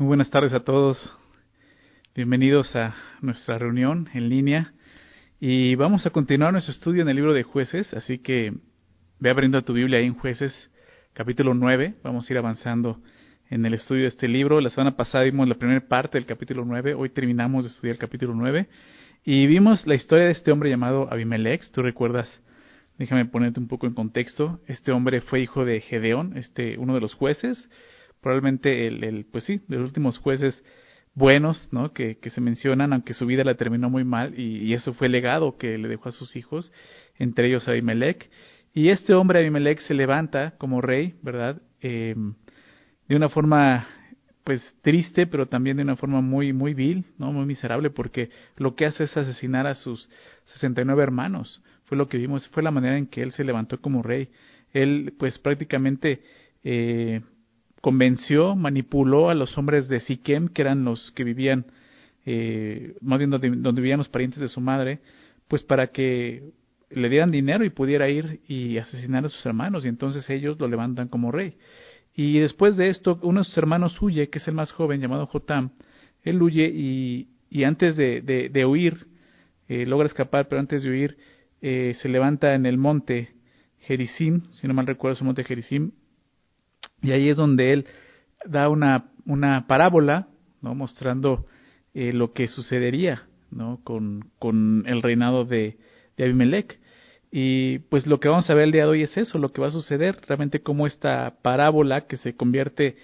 Muy buenas tardes a todos. Bienvenidos a nuestra reunión en línea. Y vamos a continuar nuestro estudio en el libro de jueces, así que ve abriendo tu Biblia ahí en jueces capítulo 9. Vamos a ir avanzando en el estudio de este libro. La semana pasada vimos la primera parte del capítulo 9, hoy terminamos de estudiar el capítulo 9 y vimos la historia de este hombre llamado Abimelech. Tú recuerdas, déjame ponerte un poco en contexto. Este hombre fue hijo de Gedeón, este, uno de los jueces probablemente el, pues sí, los últimos jueces buenos, ¿no? Que, que se mencionan, aunque su vida la terminó muy mal, y, eso fue el legado que le dejó a sus hijos, entre ellos Abimelech. Y este hombre, Abimelech, se levanta como rey, ¿verdad? Eh, de una forma, pues, triste, pero también de una forma muy, muy vil, ¿no? Muy miserable, porque lo que hace es asesinar a sus 69 hermanos. Fue lo que vimos, fue la manera en que él se levantó como rey. Él, pues, prácticamente, eh, convenció, manipuló a los hombres de Siquem, que eran los que vivían, eh, más bien donde, vivían los parientes de su madre, pues para que le dieran dinero y pudiera ir y asesinar a sus hermanos, y entonces ellos lo levantan como rey. Y después de esto, uno de sus hermanos huye, que es el más joven, llamado Jotam, él huye y, antes de, huir, eh, logra escapar, pero antes de huir, eh, se levanta en el monte Gerizim, si no mal recuerdo es el monte Gerizim, y ahí es donde él da una, una parábola, ¿no? mostrando eh, lo que sucedería ¿no? con, con el reinado de, de Abimelech. Y pues lo que vamos a ver el día de hoy es eso, lo que va a suceder, realmente como esta parábola que se convierte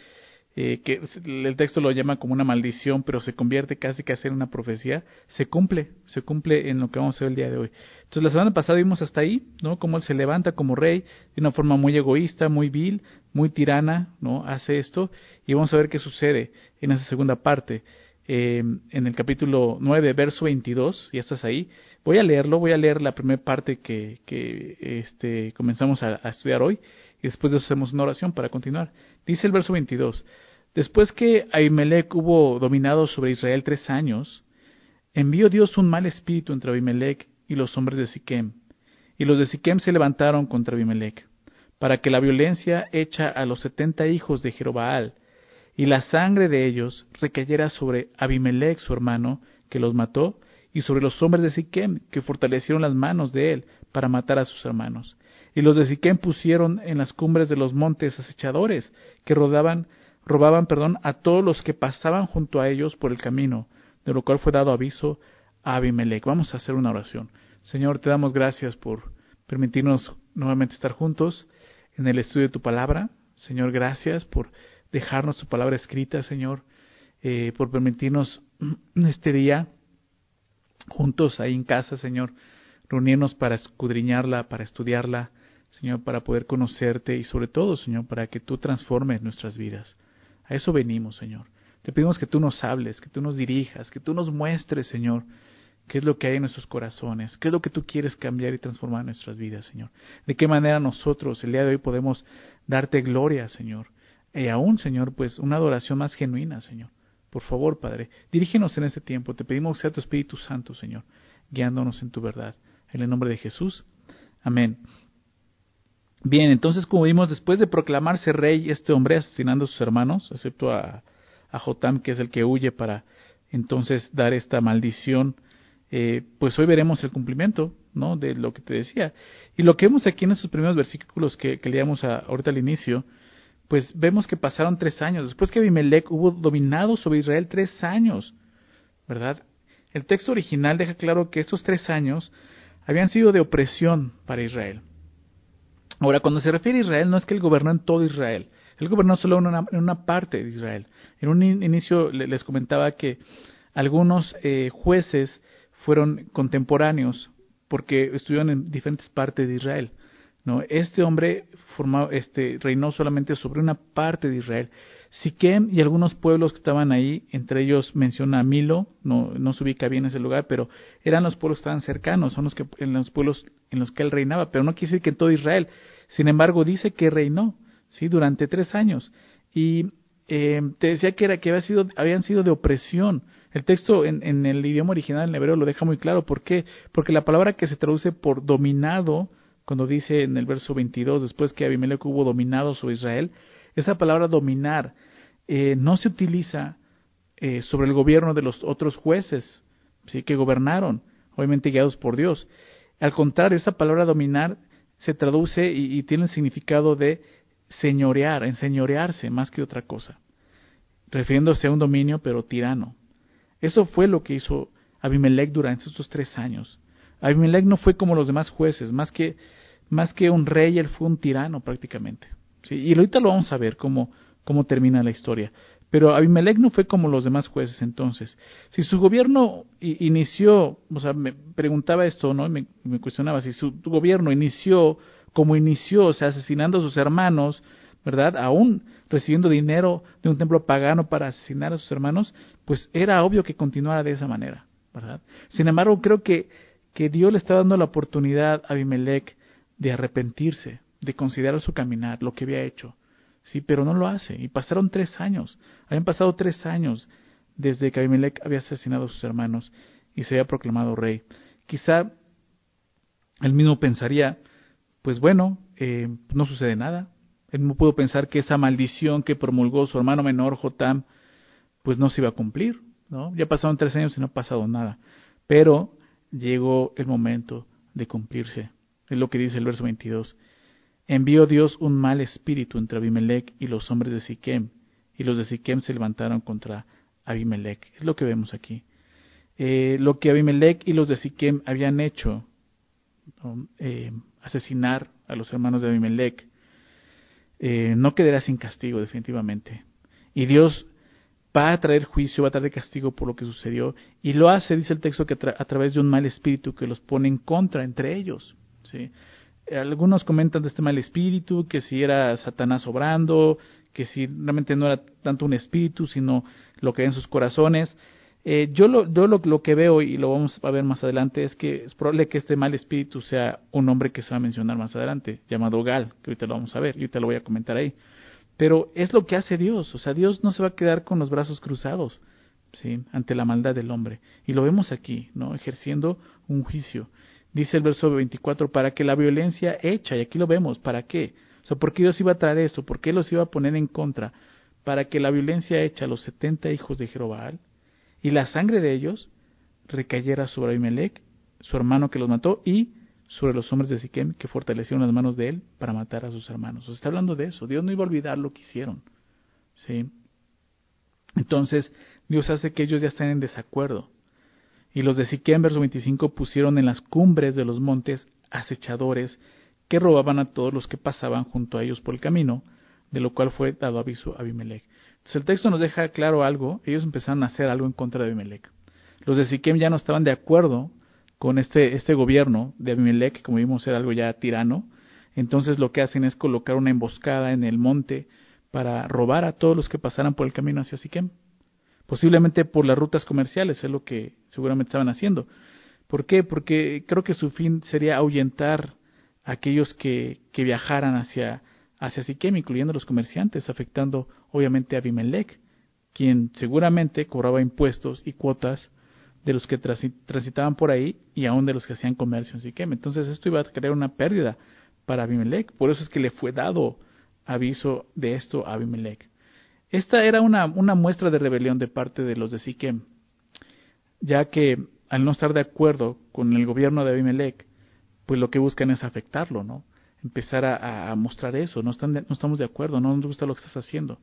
eh, que el texto lo llama como una maldición, pero se convierte casi que a ser una profecía, se cumple, se cumple en lo que vamos a ver el día de hoy. Entonces la semana pasada vimos hasta ahí, ¿no? Cómo él se levanta como rey de una forma muy egoísta, muy vil, muy tirana, ¿no? Hace esto y vamos a ver qué sucede en esa segunda parte. Eh, en el capítulo 9, verso 22, ya estás ahí. Voy a leerlo, voy a leer la primera parte que, que este, comenzamos a, a estudiar hoy y después de eso hacemos una oración para continuar. Dice el verso 22, Después que Abimelech hubo dominado sobre Israel tres años, envió Dios un mal espíritu entre Abimelech y los hombres de Siquem, y los de Siquem se levantaron contra Abimelech, para que la violencia hecha a los setenta hijos de Jerobaal y la sangre de ellos recayera sobre Abimelech su hermano, que los mató, y sobre los hombres de Siquem, que fortalecieron las manos de él para matar a sus hermanos. Y los de Siquem pusieron en las cumbres de los montes acechadores, que rodaban robaban perdón a todos los que pasaban junto a ellos por el camino, de lo cual fue dado aviso a Abimelech. Vamos a hacer una oración. Señor, te damos gracias por permitirnos nuevamente estar juntos en el estudio de tu palabra. Señor, gracias por dejarnos tu palabra escrita, Señor, eh, por permitirnos este día juntos ahí en casa, Señor, reunirnos para escudriñarla, para estudiarla, Señor, para poder conocerte y sobre todo, Señor, para que tú transformes nuestras vidas. A eso venimos, Señor. Te pedimos que tú nos hables, que tú nos dirijas, que tú nos muestres, Señor, qué es lo que hay en nuestros corazones, qué es lo que tú quieres cambiar y transformar en nuestras vidas, Señor. De qué manera nosotros el día de hoy podemos darte gloria, Señor. Y aún, Señor, pues una adoración más genuina, Señor. Por favor, Padre, dirígenos en este tiempo. Te pedimos que sea tu Espíritu Santo, Señor, guiándonos en tu verdad. En el nombre de Jesús. Amén. Bien, entonces como vimos, después de proclamarse rey este hombre asesinando a sus hermanos, excepto a, a Jotam, que es el que huye para entonces dar esta maldición, eh, pues hoy veremos el cumplimiento ¿no? de lo que te decía. Y lo que vemos aquí en estos primeros versículos que, leíamos ahorita al inicio, pues vemos que pasaron tres años. Después que Abimelech hubo dominado sobre Israel tres años, ¿verdad? El texto original deja claro que estos tres años habían sido de opresión para Israel. Ahora, cuando se refiere a Israel, no es que él gobernó en todo Israel. Él gobernó solo en una, en una parte de Israel. En un inicio les comentaba que algunos eh, jueces fueron contemporáneos porque estuvieron en diferentes partes de Israel. ¿no? Este hombre formó, este, reinó solamente sobre una parte de Israel. Siquem y algunos pueblos que estaban ahí, entre ellos menciona Milo, no, no se ubica bien ese lugar, pero eran los pueblos que estaban cercanos, son los que, en los pueblos en los que él reinaba, pero no quiere decir que en todo Israel. Sin embargo, dice que reinó, sí, durante tres años. Y eh, te decía que era que había sido, habían sido de opresión. El texto en, en el idioma original en hebreo lo deja muy claro. ¿Por qué? Porque la palabra que se traduce por dominado, cuando dice en el verso 22, después que Abimelech hubo dominado sobre Israel, esa palabra dominar eh, no se utiliza eh, sobre el gobierno de los otros jueces, sí que gobernaron, obviamente guiados por Dios. Al contrario, esa palabra dominar se traduce y, tiene el significado de señorear, enseñorearse más que otra cosa, refiriéndose a un dominio pero tirano. Eso fue lo que hizo Abimelech durante estos tres años. Abimelech no fue como los demás jueces, más que, más que un rey, él fue un tirano prácticamente. Y ahorita lo vamos a ver cómo, cómo termina la historia. Pero Abimelech no fue como los demás jueces entonces. Si su gobierno inició, o sea, me preguntaba esto, ¿no? Me, me cuestionaba si su gobierno inició como inició, o sea, asesinando a sus hermanos, ¿verdad? Aún recibiendo dinero de un templo pagano para asesinar a sus hermanos, pues era obvio que continuara de esa manera, ¿verdad? Sin embargo, creo que, que Dios le está dando la oportunidad a Abimelech de arrepentirse, de considerar su caminar, lo que había hecho. Sí, pero no lo hace. Y pasaron tres años. Habían pasado tres años desde que Abimelech había asesinado a sus hermanos y se había proclamado rey. Quizá él mismo pensaría, pues bueno, eh, no sucede nada. Él no pudo pensar que esa maldición que promulgó su hermano menor Jotam, pues no se iba a cumplir. ¿no? Ya pasaron tres años y no ha pasado nada. Pero llegó el momento de cumplirse. Es lo que dice el verso 22 envió Dios un mal espíritu entre Abimelech y los hombres de Siquem, y los de Siquem se levantaron contra Abimelech. Es lo que vemos aquí. Eh, lo que Abimelech y los de Siquem habían hecho, eh, asesinar a los hermanos de Abimelech, eh, no quedará sin castigo definitivamente. Y Dios va a traer juicio, va a traer castigo por lo que sucedió, y lo hace, dice el texto, que a través de un mal espíritu que los pone en contra entre ellos. ¿sí? Algunos comentan de este mal espíritu, que si era Satanás obrando, que si realmente no era tanto un espíritu, sino lo que hay en sus corazones. Eh, yo lo, yo lo, lo, que veo, y lo vamos a ver más adelante, es que es probable que este mal espíritu sea un hombre que se va a mencionar más adelante, llamado Gal, que ahorita lo vamos a ver, y ahorita lo voy a comentar ahí. Pero es lo que hace Dios, o sea, Dios no se va a quedar con los brazos cruzados, ¿sí? Ante la maldad del hombre. Y lo vemos aquí, ¿no? Ejerciendo un juicio. Dice el verso 24, para que la violencia hecha, y aquí lo vemos, ¿para qué? O sea, ¿por qué Dios iba a traer esto? ¿Por qué los iba a poner en contra? Para que la violencia hecha a los setenta hijos de Jerobaal y la sangre de ellos recayera sobre Abimelech, su hermano que los mató, y sobre los hombres de Siquem que fortalecieron las manos de él para matar a sus hermanos. O sea, está hablando de eso. Dios no iba a olvidar lo que hicieron. ¿Sí? Entonces, Dios hace que ellos ya estén en desacuerdo. Y los de Siquem, verso 25, pusieron en las cumbres de los montes acechadores que robaban a todos los que pasaban junto a ellos por el camino, de lo cual fue dado aviso a Abimelech. Entonces el texto nos deja claro algo, ellos empezaron a hacer algo en contra de Abimelech. Los de Siquem ya no estaban de acuerdo con este, este gobierno de Abimelech, que como vimos era algo ya tirano, entonces lo que hacen es colocar una emboscada en el monte para robar a todos los que pasaran por el camino hacia Siquem posiblemente por las rutas comerciales, es lo que seguramente estaban haciendo. ¿Por qué? Porque creo que su fin sería ahuyentar a aquellos que, que viajaran hacia, hacia Siquem, incluyendo los comerciantes, afectando obviamente a Abimelech, quien seguramente cobraba impuestos y cuotas de los que transitaban por ahí y aún de los que hacían comercio en Siquem. Entonces esto iba a crear una pérdida para Abimelech. Por eso es que le fue dado aviso de esto a Abimelech. Esta era una, muestra de rebelión de parte de los de Siquem, ya que al no estar de acuerdo con el gobierno de Abimelech, pues lo que buscan es afectarlo, ¿no? Empezar a, mostrar eso, no, no estamos de acuerdo, no nos gusta lo que estás haciendo.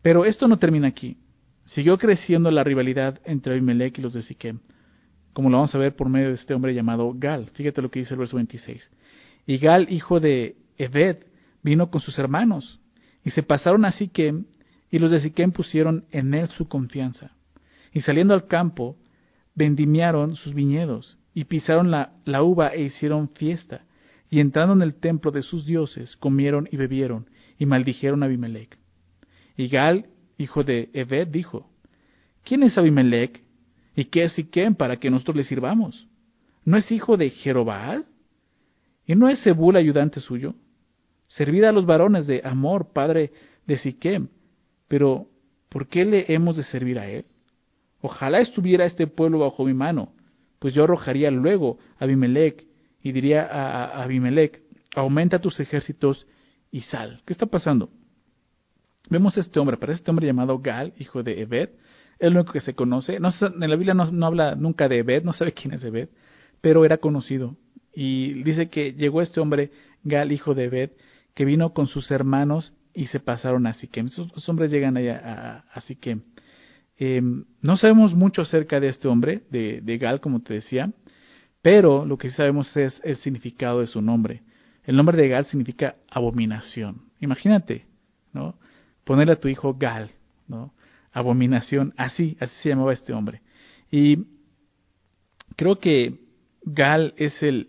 Pero esto no termina aquí. Siguió creciendo la rivalidad entre Abimelech y los de Siquem, como lo vamos a ver por medio de este hombre llamado Gal. Fíjate lo que dice el verso 26. Y Gal, hijo de Ebed, vino con sus hermanos, y se pasaron a Siquem y los de Siquem pusieron en él su confianza. Y saliendo al campo, vendimiaron sus viñedos, y pisaron la, uva e hicieron fiesta. Y entrando en el templo de sus dioses, comieron y bebieron, y maldijeron a Abimelech. Y Gal, hijo de Ebed, dijo, ¿Quién es Abimelech? ¿Y qué es Siquem para que nosotros le sirvamos? ¿No es hijo de Jerobaal? ¿Y no es Zebul ayudante suyo? Servid a los varones de Amor, padre de Siquem, pero, ¿por qué le hemos de servir a él? Ojalá estuviera este pueblo bajo mi mano, pues yo arrojaría luego a Abimelech y diría a, Abimelech, aumenta tus ejércitos y sal. ¿Qué está pasando? Vemos a este hombre, para este hombre llamado Gal, hijo de Ebed, es lo único que se conoce. No, en la Biblia no, habla nunca de Ebed, no sabe quién es Ebed, pero era conocido. Y dice que llegó este hombre, Gal, hijo de Ebed, que vino con sus hermanos y se pasaron a Siquem. Esos, hombres llegan allá a, Siquem. Em, no sabemos mucho acerca de este hombre, de, de, Gal, como te decía, pero lo que sí sabemos es el significado de su nombre. El nombre de Gal significa abominación. Imagínate, ¿no? Ponerle a tu hijo Gal, ¿no? Abominación, así, así se llamaba este hombre. Y creo que Gal es el,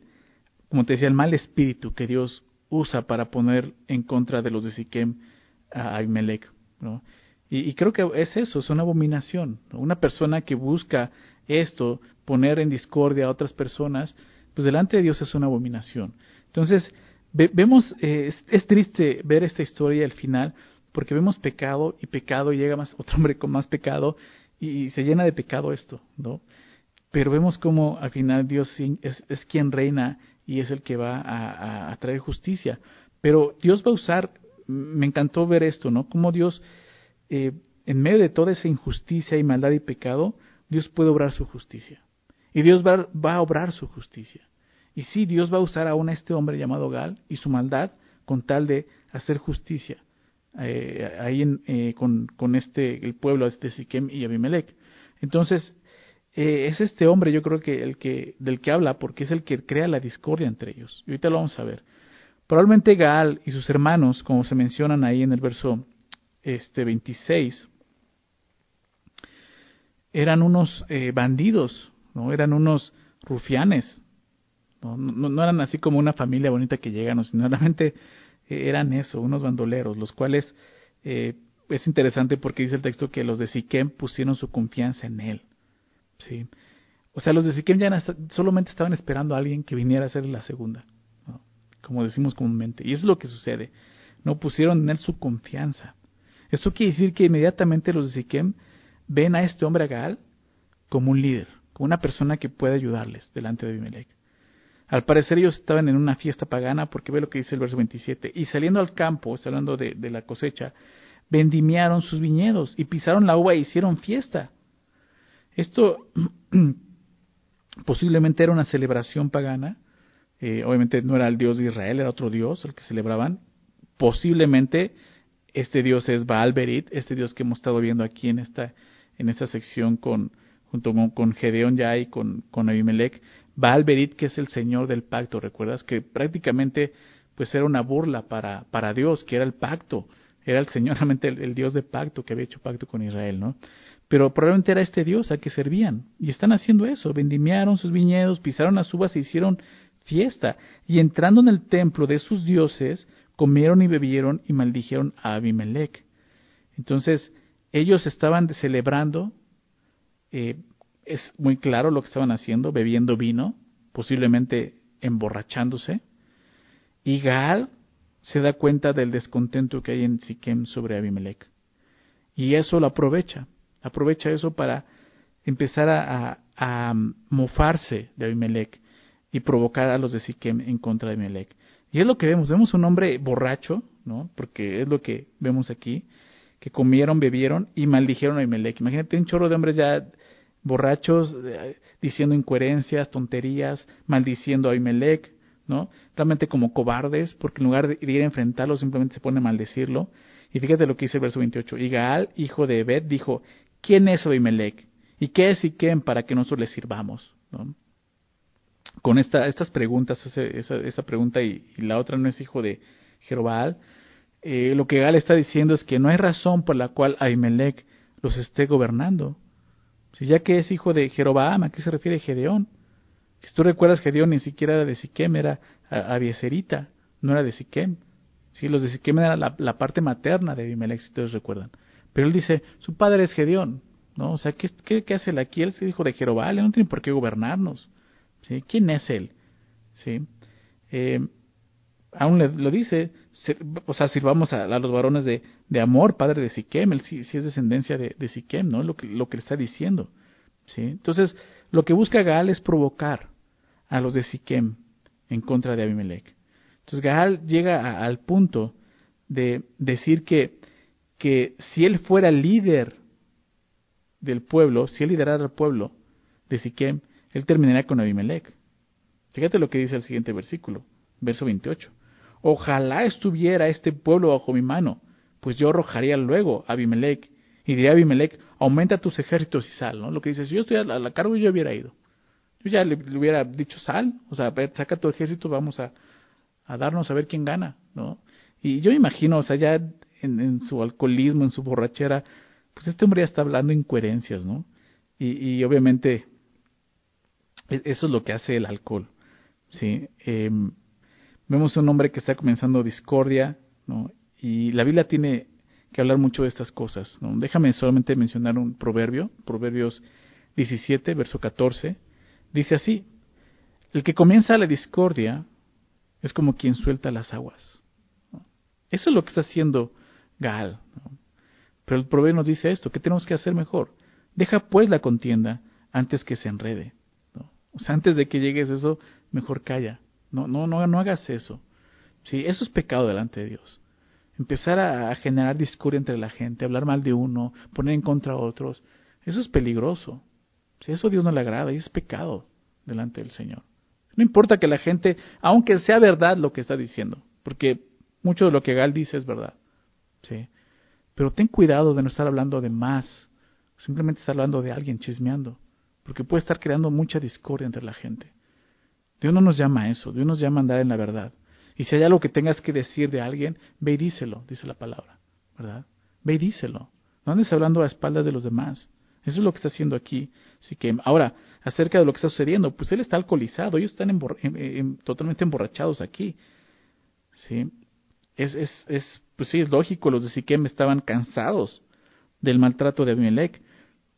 como te decía, el mal espíritu que Dios usa para poner en contra de los de Siquem a Abimelech. ¿no? Y, creo que es eso, es una abominación. Una persona que busca esto, poner en discordia a otras personas, pues delante de Dios es una abominación. Entonces, vemos, eh, es, triste ver esta historia al final, porque vemos pecado y pecado y llega más otro hombre con más pecado y, se llena de pecado esto, ¿no? Pero vemos como al final Dios es quien reina y es el que va a, traer justicia. Pero Dios va a usar, me encantó ver esto, ¿no? Como Dios, eh, en medio de toda esa injusticia y maldad y pecado, Dios puede obrar su justicia. Y Dios va, a obrar su justicia. Y sí, Dios va a usar aún a este hombre llamado Gal y su maldad con tal de hacer justicia eh, ahí eh, con, este el pueblo este Siquem y Abimelech. Entonces, eh, es este hombre, yo creo que el que del que habla, porque es el que crea la discordia entre ellos. Y ahorita lo vamos a ver. Probablemente Gaal y sus hermanos, como se mencionan ahí en el verso este 26, eran unos eh, bandidos, no eran unos rufianes, no, eran así como una familia bonita que llegan, sino realmente eh, eran eso, unos bandoleros, los cuales es interesante porque dice el texto que los de Siquem pusieron su confianza en él. Sí. O sea, los de Siquem ya solamente estaban esperando a alguien que viniera a hacer la segunda, como decimos comúnmente. Y eso es lo que sucede. No pusieron en él su confianza. Esto quiere decir que inmediatamente los de Siquem ven a este hombre Agal como un líder, como una persona que puede ayudarles delante de Abimelech. Al parecer ellos estaban en una fiesta pagana porque ve lo que dice el verso 27. Y saliendo al campo, está hablando de, de la cosecha, vendimiaron sus viñedos y pisaron la uva e hicieron fiesta. Esto posiblemente era una celebración pagana, eh, obviamente no era el Dios de Israel, era otro Dios el que celebraban. Posiblemente este Dios es Baal Berit, este Dios que hemos estado viendo aquí en esta, en esta sección con, junto con, Gedeón ya y con, con Abimelech. Baal Berit, que es el Señor del pacto, ¿recuerdas? Que prácticamente pues era una burla para, para Dios, que era el pacto, era el Señor, realmente el, el Dios de pacto que había hecho pacto con Israel, ¿no? Pero probablemente era este Dios a que servían. Y están haciendo eso. Vendimiaron sus viñedos, pisaron las uvas e hicieron fiesta. Y entrando en el templo de sus dioses, comieron y bebieron y maldijeron a Abimelech. Entonces, ellos estaban celebrando, eh, es muy claro lo que estaban haciendo, bebiendo vino, posiblemente emborrachándose. Y Gaal se da cuenta del descontento que hay en Siquem sobre Abimelech. Y eso lo aprovecha aprovecha eso para empezar a, mofarse de Abimelech y provocar a los de Siquem en contra de Abimelech. Y es lo que vemos, vemos un hombre borracho, ¿no? Porque es lo que vemos aquí, que comieron, bebieron y maldijeron a Abimelech. Imagínate un chorro de hombres ya borrachos eh, diciendo incoherencias, tonterías, maldiciendo a Abimelech, ¿no? Realmente como cobardes, porque en lugar de ir a enfrentarlo simplemente se pone a maldecirlo. Y fíjate lo que dice el verso 28. Y Gaal, hijo de Ebed, dijo, ¿quién es Abimelech? ¿Y qué es Siquem para que nosotros le sirvamos? Con esta, estas preguntas, esa, esa, pregunta y, la otra no es hijo de Jerobal, eh, lo que Gal está diciendo es que no hay razón por la cual Abimelech los esté gobernando. Si ya que es hijo de Jerobaam, ¿a qué se refiere Gedeón? Si tú recuerdas, Gedeón ni siquiera era de Siquem, era Abieserita, no era de Siquem. Sí, los de Siquem eran la, la parte materna de Abimelech, si ustedes recuerdan. Pero él dice, su padre es Gedeón, ¿no? O sea, ¿qué, qué, hace él aquí? Él se dijo de Jerobal, no tiene por qué gobernarnos, ¿sí? ¿Quién es él? ¿Sí? Eh, aún le, lo dice, o sea, sirvamos a, los varones de, de, amor, padre de Siquem, él sí, es descendencia de, de, Siquem, ¿no? Lo que, lo que le está diciendo, ¿sí? Entonces, lo que busca Gaal es provocar a los de Siquem en contra de Abimelech. Entonces, Gaal llega al punto de decir que que si él fuera líder del pueblo, si él liderara al pueblo de Siquem, él terminaría con Abimelech. Fíjate lo que dice el siguiente versículo, verso 28. Ojalá estuviera este pueblo bajo mi mano, pues yo arrojaría luego a Abimelech y diría a Abimelech, aumenta tus ejércitos y sal, ¿no? Lo que dice, si yo estoy a la, cargo, yo hubiera ido. Yo ya le, hubiera dicho, sal, o sea, saca tu ejército, vamos a, a darnos a ver quién gana, ¿no? Y yo imagino, o sea, ya en, su alcoholismo, en su borrachera, pues este hombre ya está hablando incoherencias, ¿no? Y, y obviamente e, eso es lo que hace el alcohol, ¿sí? Em, vemos un hombre que está comenzando discordia, ¿no? Y la Biblia tiene que hablar mucho de estas cosas, ¿no? Déjame solamente mencionar un proverbio, Proverbios 17, verso 14, dice así, el que comienza la discordia es como quien suelta las aguas. Eso es lo que está haciendo Gal. Pero el proverbio nos dice esto, ¿qué tenemos que hacer mejor? Deja pues la contienda antes que se enrede. O sea, antes de que llegues eso, mejor calla. No, no, no, no hagas eso. Sí, eso es pecado delante de Dios. Empezar a, generar discordia entre la gente, hablar mal de uno, poner en contra a otros, eso es peligroso. Si eso a Dios no le agrada, y es pecado delante del Señor. No importa que la gente, aunque sea verdad lo que está diciendo, porque mucho de lo que Gal dice es verdad. ¿Sí? Pero ten cuidado de no estar hablando de más, simplemente estar hablando de alguien chismeando, porque puede estar creando mucha discordia entre la gente. Dios no nos llama a eso, Dios nos llama a andar en la verdad. Y si hay algo que tengas que decir de alguien, ve y díselo, dice la palabra, ¿verdad? Ve y díselo. No andes hablando a espaldas de los demás. Eso es lo que está haciendo aquí. Así que ahora, acerca de lo que está sucediendo, pues él está alcoholizado, ellos están totalmente emborrachados aquí. ¿Sí? Es, es, es, pues sí, es lógico, los de Siquem estaban cansados del maltrato de Abimelech,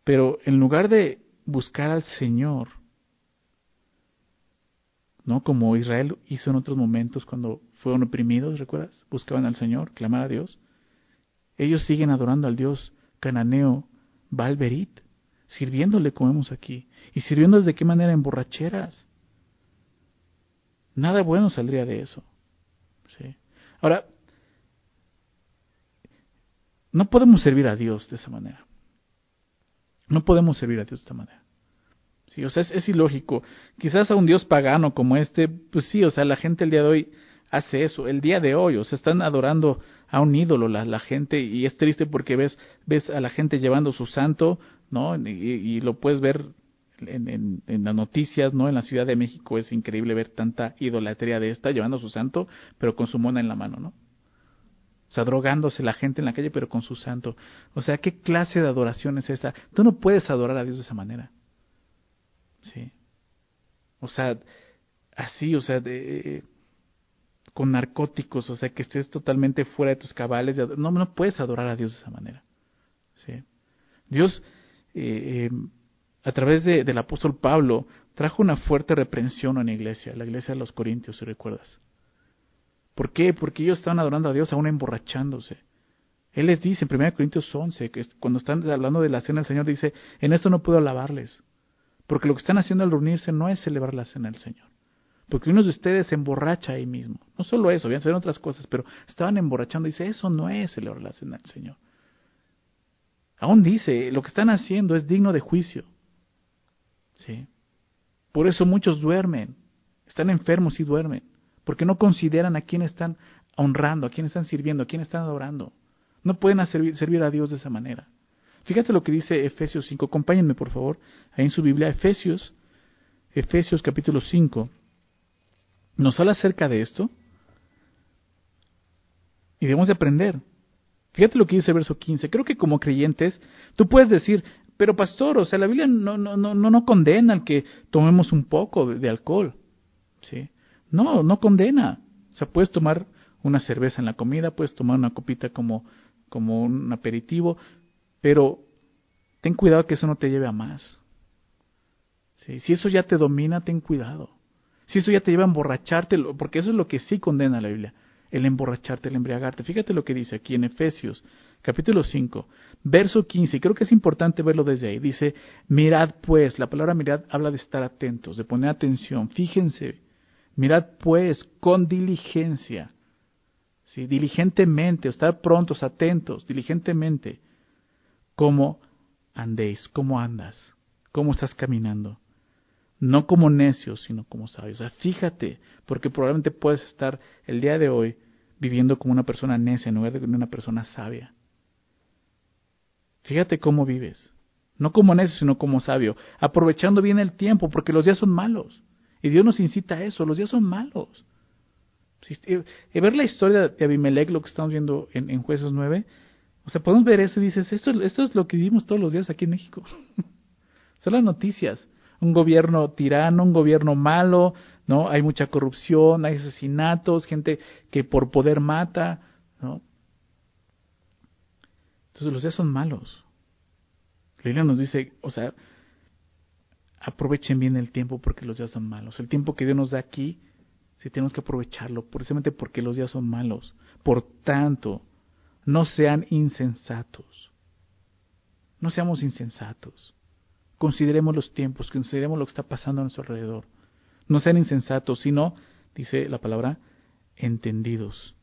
pero en lugar de buscar al Señor, ¿no? Como Israel hizo en otros momentos cuando fueron oprimidos, ¿recuerdas? Buscaban al Señor, clamar a Dios. Ellos siguen adorando al Dios cananeo Balberit, sirviéndole como vemos aquí. ¿Y sirviendo de qué manera? En borracheras. Nada bueno saldría de eso. ¿sí? Ahora, no podemos servir a Dios de esa manera. No podemos servir a Dios de esta manera. Sí, o sea, es, ilógico. Quizás a un Dios pagano como este, pues sí, o sea, la gente el día de hoy hace eso. El día de hoy, o sea, están adorando a un ídolo la, la gente y es triste porque ves, ves a la gente llevando su santo, ¿no? Y, lo puedes ver en, en, las noticias, ¿no? En la Ciudad de México es increíble ver tanta idolatría de esta, llevando su santo, pero con su mona en la mano, ¿no? O sea, drogándose la gente en la calle, pero con su santo. O sea, ¿qué clase de adoración es esa? Tú no puedes adorar a Dios de esa manera. Sí. O sea, así, o sea, de, con narcóticos, o sea, que estés totalmente fuera de tus cabales. No, no puedes adorar a Dios de esa manera. Sí. Dios, eh, eh, a través de, del apóstol Pablo, trajo una fuerte reprensión a la iglesia, la iglesia de los Corintios, si recuerdas. ¿Por qué? Porque ellos estaban adorando a Dios aún emborrachándose. Él les dice en 1 Corintios 11, que cuando están hablando de la cena del Señor, dice, en esto no puedo alabarles. Porque lo que están haciendo al reunirse no es celebrar la cena del Señor. Porque uno de ustedes se emborracha ahí mismo. No solo eso, a ser otras cosas, pero estaban emborrachando. Dice, eso no es celebrar la cena del Señor. Aún dice, lo que están haciendo es digno de juicio. ¿Sí? Por eso muchos duermen. Están enfermos y duermen. Porque no consideran a quién están honrando, a quién están sirviendo, a quién están adorando. No pueden servir, servir a Dios de esa manera. Fíjate lo que dice Efesios 5. Acompáñenme, por favor, ahí en su Biblia. Efesios, Efesios capítulo 5. Nos habla acerca de esto. Y debemos de aprender. Fíjate lo que dice el verso 15. Creo que como creyentes, tú puedes decir, pero pastor, o sea, la Biblia no, no, no, no condena al que tomemos un poco de, de alcohol. ¿Sí? No, no condena. O sea, puedes tomar una cerveza en la comida, puedes tomar una copita como, como un aperitivo, pero ten cuidado que eso no te lleve a más. Si eso ya te domina, ten cuidado. Si eso ya te lleva a emborracharte, porque eso es lo que sí condena la Biblia, el emborracharte, el embriagarte. Fíjate lo que dice aquí en Efesios, capítulo 5, verso 15, y creo que es importante verlo desde ahí. Dice, mirad pues, la palabra mirad habla de estar atentos, de poner atención, fíjense, mirad pues con diligencia, ¿sí? diligentemente, estar prontos, atentos, diligentemente, como andéis, cómo andas, cómo estás caminando. No como necios, sino como sabios. O sea, fíjate, porque probablemente puedes estar el día de hoy viviendo como una persona necia en lugar de una persona sabia. Fíjate cómo vives. No como necio, sino como sabio. Aprovechando bien el tiempo, porque los días son malos. Y Dios nos incita a eso. Los días son malos. Y ver la historia de Abimelech, lo que estamos viendo en, Jueces 9, o sea, podemos ver eso y dices, esto, esto es lo que vivimos todos los días aquí en México. Son las noticias. Un gobierno tirano, un gobierno malo, ¿no? Hay mucha corrupción, hay asesinatos, gente que por poder mata, ¿no? Entonces los días son malos. La nos dice, o sea, aprovechen bien el tiempo porque los días son malos. El tiempo que Dios nos da aquí si tenemos que aprovecharlo, precisamente porque los días son malos. Por tanto, no sean insensatos. No seamos insensatos. Consideremos los tiempos, consideremos lo que está pasando a nuestro alrededor. No sean insensatos, sino, dice la palabra, entendidos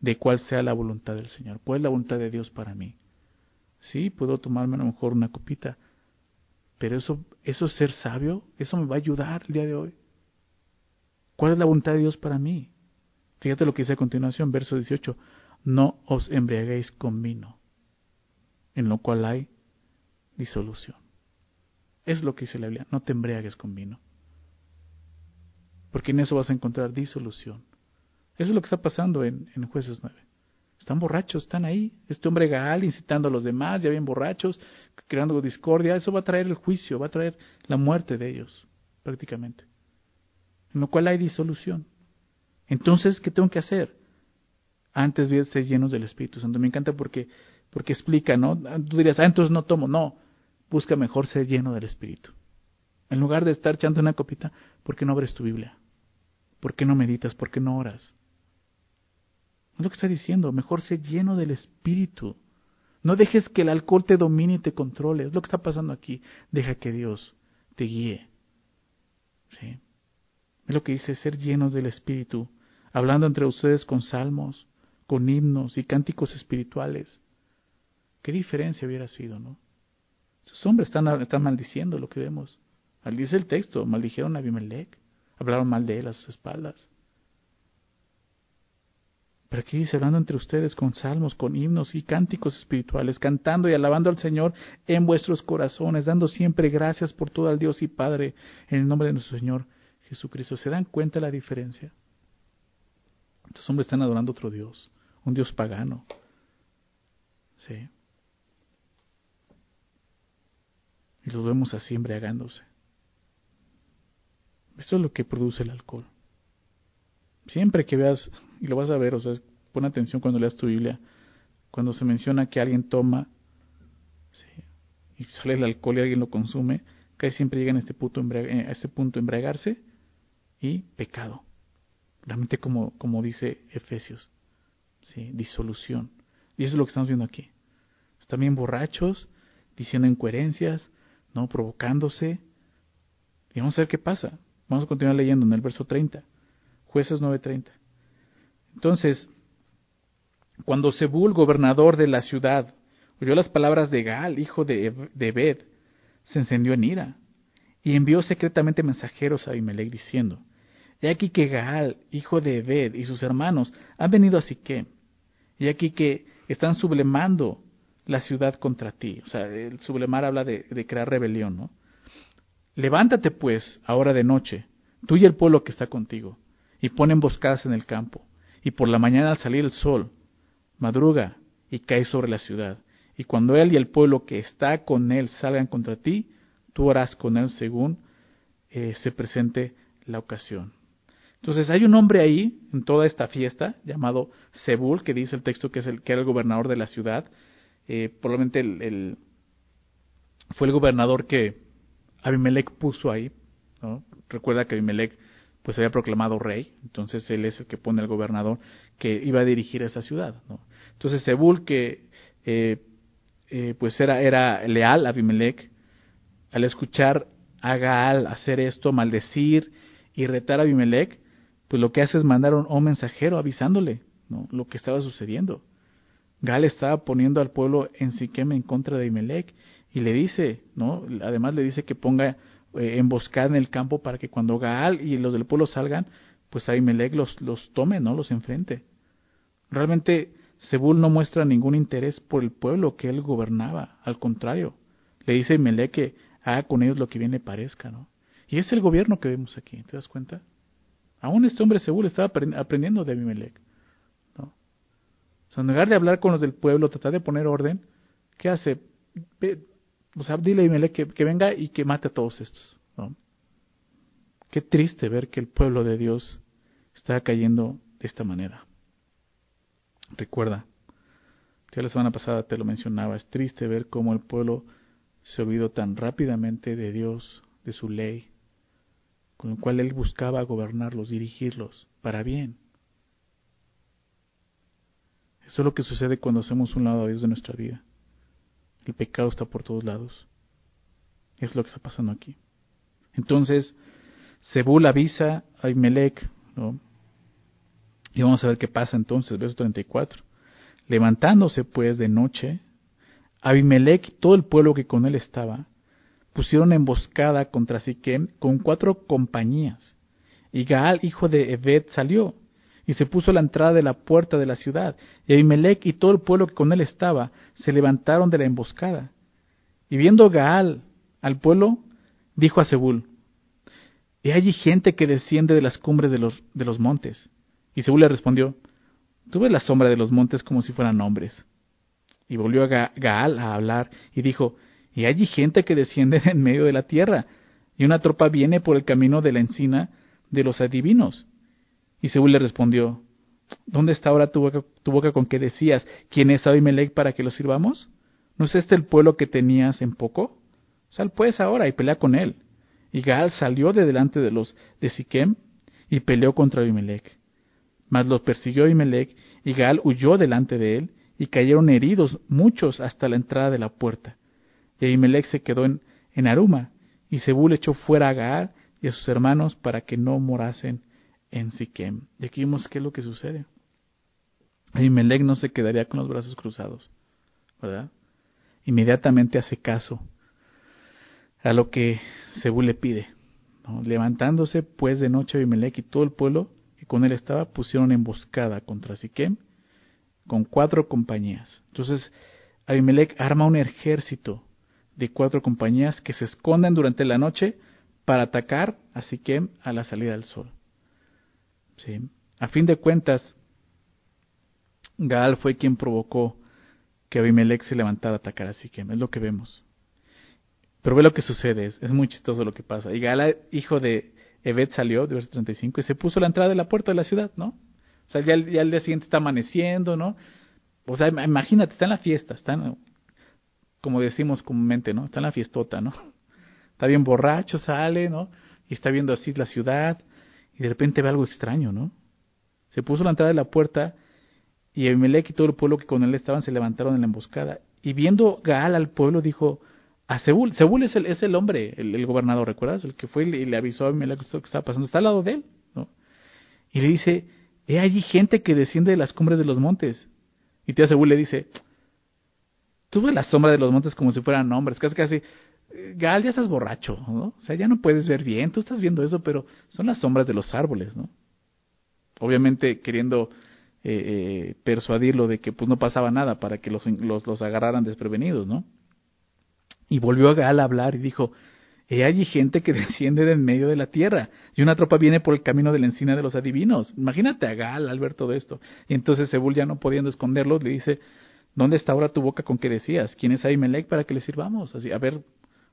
de cuál sea la voluntad del Señor. ¿Cuál es la voluntad de Dios para mí? Sí, puedo tomarme a lo mejor una copita, pero eso, eso es ser sabio, eso me va a ayudar el día de hoy. ¿Cuál es la voluntad de Dios para mí? Fíjate lo que dice a continuación, verso 18. No os embriaguéis con vino, en lo cual hay disolución. Es lo que dice la Biblia, no te embriagues con vino. Porque en eso vas a encontrar disolución. Eso es lo que está pasando en, en Jueces 9. Están borrachos, están ahí. Este hombre Gaal incitando a los demás, ya bien borrachos, creando discordia. Eso va a traer el juicio, va a traer la muerte de ellos, prácticamente en lo cual hay disolución. Entonces, ¿qué tengo que hacer? Antes de ser llenos del Espíritu Santo. Me encanta porque, porque explica, ¿no? Tú dirías, ah, entonces no tomo. No, busca mejor ser lleno del Espíritu. En lugar de estar echando una copita, ¿por qué no abres tu Biblia? ¿Por qué no meditas? ¿Por qué no oras? Es lo que está diciendo, mejor ser lleno del Espíritu. No dejes que el alcohol te domine y te controle. Es lo que está pasando aquí. Deja que Dios te guíe. ¿Sí? Es lo que dice ser llenos del Espíritu, hablando entre ustedes con salmos, con himnos y cánticos espirituales. ¿Qué diferencia hubiera sido, no? Esos hombres están, están maldiciendo lo que vemos. Dice el texto, maldijeron a Abimelech, hablaron mal de él a sus espaldas. Pero aquí dice, hablando entre ustedes con salmos, con himnos y cánticos espirituales, cantando y alabando al Señor en vuestros corazones, dando siempre gracias por todo al Dios y Padre, en el nombre de nuestro Señor Jesucristo. ¿Se dan cuenta la diferencia? Estos hombres están adorando otro Dios, un Dios pagano. ¿Sí? Y los vemos así embriagándose. Esto es lo que produce el alcohol. Siempre que veas, y lo vas a ver, o sea, pon atención cuando leas tu Biblia, cuando se menciona que alguien toma, y sale el alcohol y alguien lo consume, casi siempre llega este punto, eh, a este punto embriagarse y pecado. Realmente como, como dice Efesios, ¿sí? disolución. Y eso es lo que estamos viendo aquí. Están bien borrachos, diciendo incoherencias, ¿no? provocándose. Y vamos a ver qué pasa. Vamos a continuar leyendo en el verso 30. Jueces 9:30. Entonces, cuando Sebul, gobernador de la ciudad, oyó las palabras de Gal, hijo de, de se encendió en ira y envió secretamente mensajeros a Abimelech diciendo, He aquí que Gaal, hijo de Ebed, y sus hermanos han venido a Siquem. Y aquí que están sublemando la ciudad contra ti. O sea, el sublemar habla de, crear rebelión, ¿no? Levántate pues, ahora de noche, tú y el pueblo que está contigo, y pon emboscadas en el campo, y por la mañana al salir el sol, madruga y cae sobre la ciudad. Y cuando él y el pueblo que está con él salgan contra ti, tú harás con él según eh, se presente la ocasión. Entonces hay un hombre ahí en toda esta fiesta llamado Sebul, que dice el texto que es el que era el gobernador de la ciudad. Eh, probablemente el, fue el gobernador que Abimelech puso ahí. Recuerda que Abimelech pues había proclamado rey, entonces él es el que pone el gobernador que iba a dirigir esa ciudad. ¿no? Entonces Sebul que eh, eh, pues era, era leal a Abimelech, al escuchar a Gaal hacer esto, maldecir y retar a Abimelech, pues lo que hace es mandar un, mensajero avisándole lo que estaba sucediendo. Gal estaba poniendo al pueblo en Siquem en contra de Imelec Y le dice, ¿no? Además le dice que ponga eh, emboscada en el campo para que cuando Gaal y los del pueblo salgan, pues Abimelech los, los tome, ¿no? Los enfrente. Realmente Zebul no muestra ningún interés por el pueblo que él gobernaba, al contrario, le dice Abimelech que haga con ellos lo que bien le parezca, ¿no? Y es el gobierno que vemos aquí, ¿te das cuenta? Aún este hombre Zebul estaba aprendiendo de Abimelech, ¿no? O sea, en lugar de hablar con los del pueblo, tratar de poner orden, ¿qué hace? O sea, dile a Abimelech que, venga y que mate a todos estos. ¿no? Qué triste ver que el pueblo de Dios está cayendo de esta manera. Recuerda, ya la semana pasada te lo mencionaba, es triste ver cómo el pueblo se olvidó tan rápidamente de Dios, de su ley, con el cual él buscaba gobernarlos, dirigirlos, para bien. Eso es lo que sucede cuando hacemos un lado a Dios de nuestra vida. El pecado está por todos lados. Es lo que está pasando aquí. Entonces, Zebul avisa a Abimelech, ¿no? Y vamos a ver qué pasa entonces, verso 34. Levantándose pues de noche, Abimelech y todo el pueblo que con él estaba, pusieron emboscada contra Siquem con cuatro compañías. Y Gaal, hijo de Ebed, salió y se puso a la entrada de la puerta de la ciudad. Y Abimelech y todo el pueblo que con él estaba se levantaron de la emboscada. Y viendo Gaal al pueblo, dijo a Zebul, He allí gente que desciende de las cumbres de los, de los montes. Y Zebul le respondió, Tú ves la sombra de los montes como si fueran hombres. Y volvió a Gaal a hablar y dijo, Y allí gente que desciende en medio de la tierra, y una tropa viene por el camino de la encina de los adivinos. Y Seúl le respondió, ¿Dónde está ahora tu boca, con que decías, ¿quién es Abimelech para que lo sirvamos? ¿No es este el pueblo que tenías en poco? Sal pues ahora y pelea con él. Y Gaal salió de delante de los de Siquem y peleó contra Abimelech. Mas los persiguió Abimelech y Gaal huyó delante de él y cayeron heridos muchos hasta la entrada de la puerta. Y Abimelech se quedó en, en Aruma y Zebul echó fuera a Gaal y a sus hermanos para que no morasen en Siquem. Y aquí vemos qué es lo que sucede. Abimelech no se quedaría con los brazos cruzados, ¿verdad? Inmediatamente hace caso a lo que Zebú le pide. Levantándose pues de noche Abimelech y todo el pueblo que con él estaba pusieron emboscada contra Siquem con cuatro compañías. Entonces Abimelech arma un ejército de cuatro compañías que se esconden durante la noche para atacar a Siquem a la salida del sol. A fin de cuentas, Gaal fue quien provocó que Abimelech se levantara a atacar a Siquem, es lo que vemos. Pero ve lo que sucede, es, muy chistoso lo que pasa. Y Gaal, hijo de Ebed, salió, de verso 35, y se puso a la entrada de la puerta de la ciudad, ¿no? O sea, ya, ya el día siguiente está amaneciendo, ¿no? O sea, imagínate, está en la fiesta, está, como decimos comúnmente, ¿no? Está en la fiestota, ¿no? Está bien borracho, sale, ¿no? Y está viendo así la ciudad, y de repente ve algo extraño, ¿no? Se puso la entrada de la puerta y Abimelech y todo el pueblo que con él estaban se levantaron en la emboscada. Y viendo Gaal al pueblo dijo a Seúl, Seúl es el, es el hombre, el, gobernador, ¿recuerdas? El que fue y le avisó a Abimelech lo que estaba pasando, está al lado de él, ¿no? Y le dice, he allí gente que desciende de las cumbres de los montes. Y tía Seúl le dice, tú ves la sombra de los montes como si fueran hombres, casi casi, Gal, ya estás borracho, ¿no? O sea, ya no puedes ver bien, tú estás viendo eso, pero son las sombras de los árboles, ¿no? Obviamente queriendo eh, eh, persuadirlo de que pues no pasaba nada para que los, los, los agarraran desprevenidos, ¿no? Y volvió a Gal a hablar y dijo, He allí gente que desciende de en medio de la tierra, y una tropa viene por el camino de la encina de los adivinos. Imagínate a Gal al ver todo esto. Y entonces Sebul, ya no pudiendo esconderlo, le dice, ¿dónde está ahora tu boca con que decías? ¿Quién es Ahimelech para que le sirvamos? Así, a ver,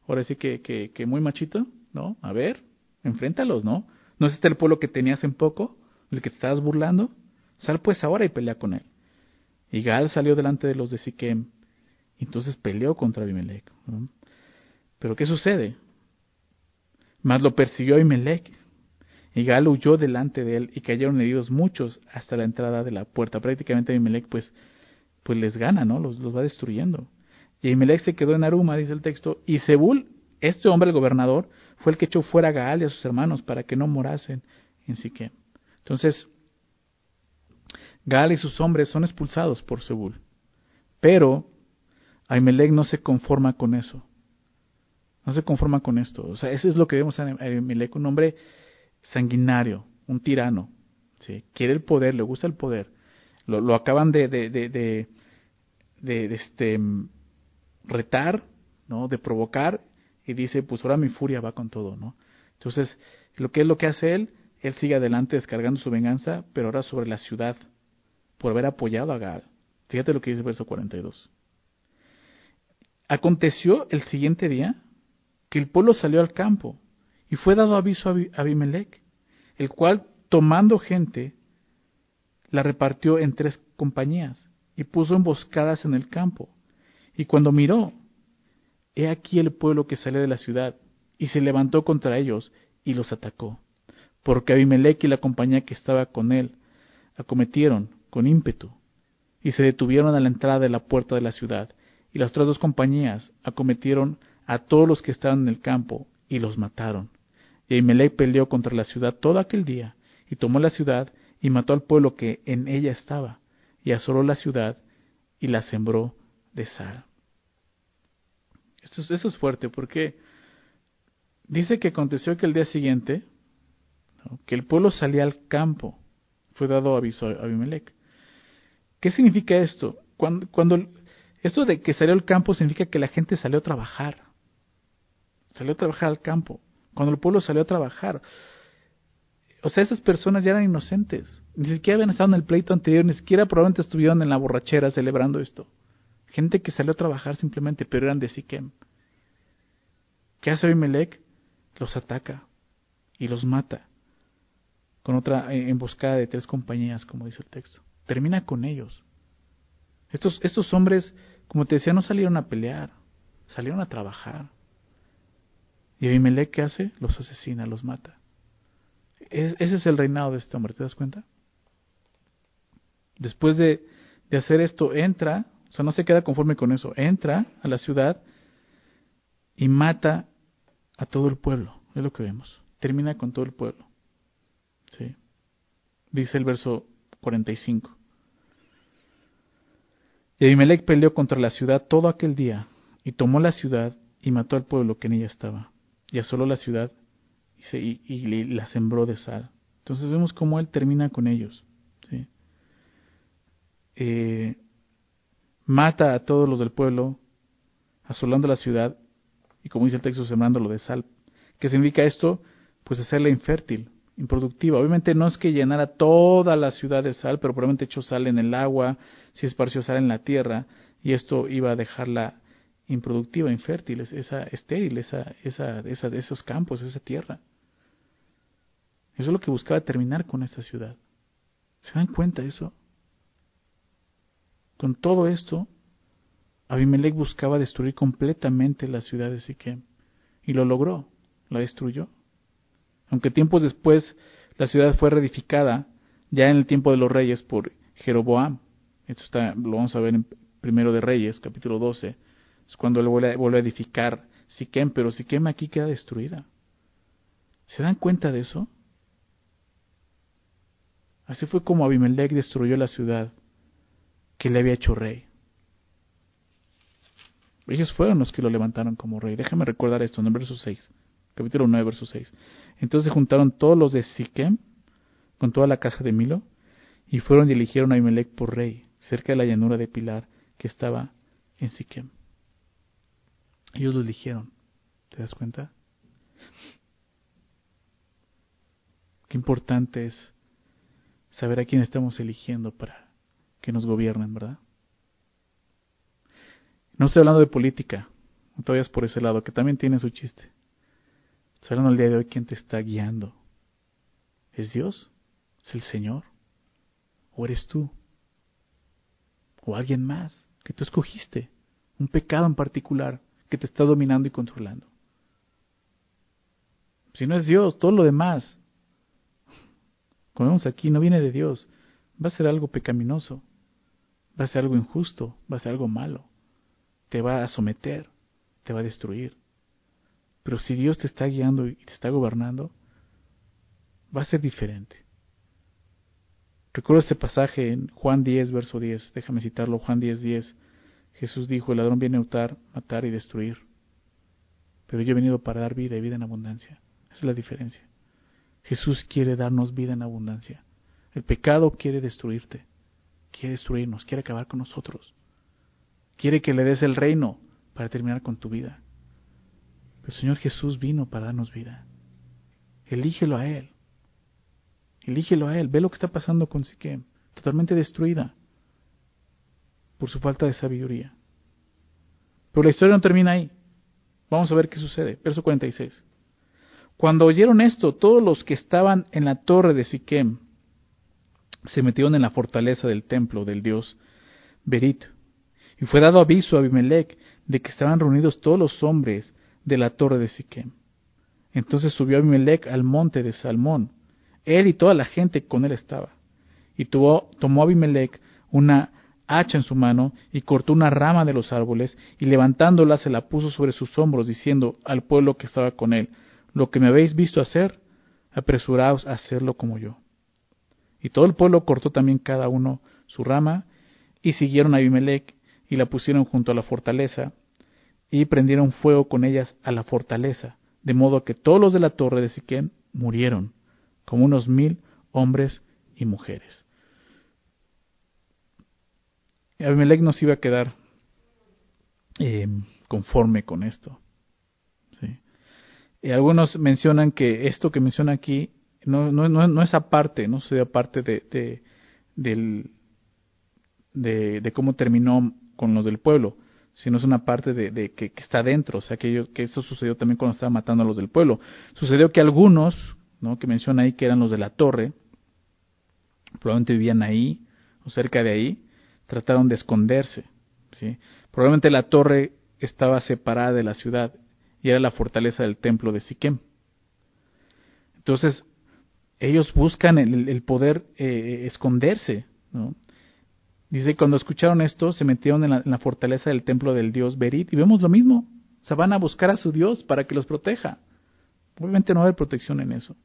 ahora sí que, que, que muy machito, ¿no? A ver, enfréntalos, ¿no? ¿No es este el pueblo que tenías en poco, el que te estabas burlando? Sal pues ahora y pelea con él. Y Gal salió delante de los de Siquem, entonces peleó contra Abimelech. Pero ¿qué sucede? Más lo persiguió Abimelech, y Gal huyó delante de él, y cayeron heridos muchos hasta la entrada de la puerta. Prácticamente Abimelech pues, pues les gana, ¿no? Los, los va destruyendo. Y Abimelech se quedó en Aruma, dice el texto, y Zebul, este hombre, el gobernador, fue el que echó fuera a Gaal y a sus hermanos para que no morasen en Siquem. Entonces, Gaal y sus hombres son expulsados por Zebul. Pero Ahimelech no se conforma con eso. No se conforma con esto. O sea, eso es lo que vemos en Ahimelech, un hombre sanguinario, un tirano. ¿sí? Quiere el poder, le gusta el poder. Lo, lo acaban de, de, de, de este, retar, ¿no? De provocar y dice, pues ahora mi furia va con todo, ¿no? Entonces, lo que es lo que hace él, él sigue adelante descargando su venganza, pero ahora sobre la ciudad, por haber apoyado a Gaal. Fíjate lo que dice el verso 42. Aconteció el siguiente día que el pueblo salió al campo y fue dado aviso a Abimelech, el cual, tomando gente, la repartió en tres compañías y puso emboscadas en el campo. Y cuando miró, he aquí el pueblo que sale de la ciudad, y se levantó contra ellos y los atacó, porque Abimelech y la compañía que estaba con él acometieron con ímpetu, y se detuvieron a la entrada de la puerta de la ciudad, y las otras dos compañías acometieron a todos los que estaban en el campo y los mataron. Y Ahimelech peleó contra la ciudad todo aquel día, y tomó la ciudad y mató al pueblo que en ella estaba, y asoló la ciudad y la sembró de eso es fuerte porque dice que aconteció que el día siguiente, que el pueblo salía al campo, fue dado aviso a Abimelech. ¿Qué significa esto? Cuando, cuando esto de que salió al campo significa que la gente salió a trabajar. Salió a trabajar al campo. Cuando el pueblo salió a trabajar. O sea, esas personas ya eran inocentes. Ni siquiera habían estado en el pleito anterior, ni siquiera probablemente estuvieron en la borrachera celebrando esto. Gente que salió a trabajar simplemente, pero eran de Siquem. ¿Qué hace Abimelech? Los ataca y los mata. Con otra emboscada de tres compañías, como dice el texto. Termina con ellos. Estos, estos hombres, como te decía, no salieron a pelear, salieron a trabajar. Y Abimelech, ¿qué hace? Los asesina, los mata. ese es el reinado de este hombre, ¿te das cuenta? Después de, de hacer esto, entra, sea, no se queda conforme con eso, entra a la ciudad y mata a todo el pueblo, es lo que vemos. Termina con todo el pueblo. ¿Sí? Dice el verso 45. Y Abimelech peleó contra la ciudad todo aquel día, y tomó la ciudad y mató al pueblo que en ella estaba, y asoló la ciudad y, se, la sembró de sal. Entonces vemos cómo él termina con ellos. ¿sí? Eh, mata a todos los del pueblo, asolando la ciudad, y como dice el texto, sembrándolo de sal. ¿Qué significa esto? Pues hacerla infértil, improductiva. Obviamente no es que llenara toda la ciudad de sal, pero probablemente echó sal en el agua, si esparció sal en la tierra, y esto iba a dejarla improductiva, infértil, esa estéril, esa, esa, esa, esos campos, esa tierra. Eso es lo que buscaba terminar con esa ciudad. ¿Se dan cuenta de eso? Con todo esto, Abimelech buscaba destruir completamente la ciudad de Siquem y lo logró, la destruyó. Aunque tiempos después la ciudad fue reedificada, ya en el tiempo de los reyes por Jeroboam. Esto está, lo vamos a ver en Primero de Reyes, capítulo 12. Es cuando él vuelve, vuelve a edificar Siquem, pero Siquem aquí queda destruida. ¿Se dan cuenta de eso? Así fue como Abimelech destruyó la ciudad que le había hecho rey. Ellos fueron los que lo levantaron como rey. Déjame recordar esto en el verso 6 capítulo 9, verso 6. Entonces juntaron todos los de Siquem con toda la casa de Milo y fueron y eligieron a Abimelech por rey, cerca de la llanura de Pilar que estaba en Siquem. Ellos lo eligieron. ¿Te das cuenta? Qué importante es saber a quién estamos eligiendo para que nos gobiernen, ¿verdad? No estoy hablando de política, no te vayas por ese lado, que también tiene su chiste. Estoy hablando el día de hoy quién te está guiando. ¿Es Dios? ¿Es el Señor? ¿O eres tú? ¿O alguien más que tú escogiste? Un pecado en particular que te está dominando y controlando. Si no es Dios, todo lo demás, como vemos aquí, no viene de Dios. Va a ser algo pecaminoso, va a ser algo injusto, va a ser algo malo. Te va a someter, te va a destruir. Pero si Dios te está guiando y te está gobernando, va a ser diferente. Recuerdo este pasaje en Juan 10, verso 10. Déjame citarlo, Juan 10, 10. Jesús dijo, el ladrón viene a hurtar, matar y destruir. Pero yo he venido para dar vida y vida en abundancia. Esa es la diferencia. Jesús quiere darnos vida en abundancia. El pecado quiere destruirte, quiere destruirnos, quiere acabar con nosotros. Quiere que le des el reino para terminar con tu vida. Pero el Señor Jesús vino para darnos vida. Elígelo a Él. Elígelo a Él. Ve lo que está pasando con Siquem. Totalmente destruida por su falta de sabiduría. Pero la historia no termina ahí. Vamos a ver qué sucede. Verso 46. Cuando oyeron esto, todos los que estaban en la torre de Siquem se metieron en la fortaleza del templo del dios Berit. Y fue dado aviso a Abimelech de que estaban reunidos todos los hombres de la torre de Siquem. Entonces subió Abimelech al monte de Salmón. Él y toda la gente con él estaba. Y tuvo, tomó Abimelech una hacha en su mano y cortó una rama de los árboles y levantándola se la puso sobre sus hombros diciendo al pueblo que estaba con él, lo que me habéis visto hacer, apresuraos a hacerlo como yo. Y todo el pueblo cortó también cada uno su rama y siguieron a Abimelech y la pusieron junto a la fortaleza y prendieron fuego con ellas a la fortaleza, de modo que todos los de la torre de Siquén murieron, como unos mil hombres y mujeres. Abimelech no se iba a quedar eh, conforme con esto. Y algunos mencionan que esto que menciona aquí no, no, no, es aparte, no sería parte de, de, del, de, cómo terminó con los del pueblo, sino es una parte de, que, está dentro, o sea, que, que eso sucedió también cuando estaba matando a los del pueblo. Sucedió que algunos, ¿no? que menciona ahí que eran los de la torre, probablemente vivían ahí o cerca de ahí, trataron de esconderse. ¿sí? Probablemente la torre estaba separada de la ciudad y era la fortaleza del templo de Siquem. Entonces, ellos buscan el, poder eh, esconderse. ¿no? Dice, cuando escucharon esto, se metieron en la, fortaleza del templo del dios Berit y vemos lo mismo. O sea, van a buscar a su dios para que los proteja. Obviamente no hay protección en eso.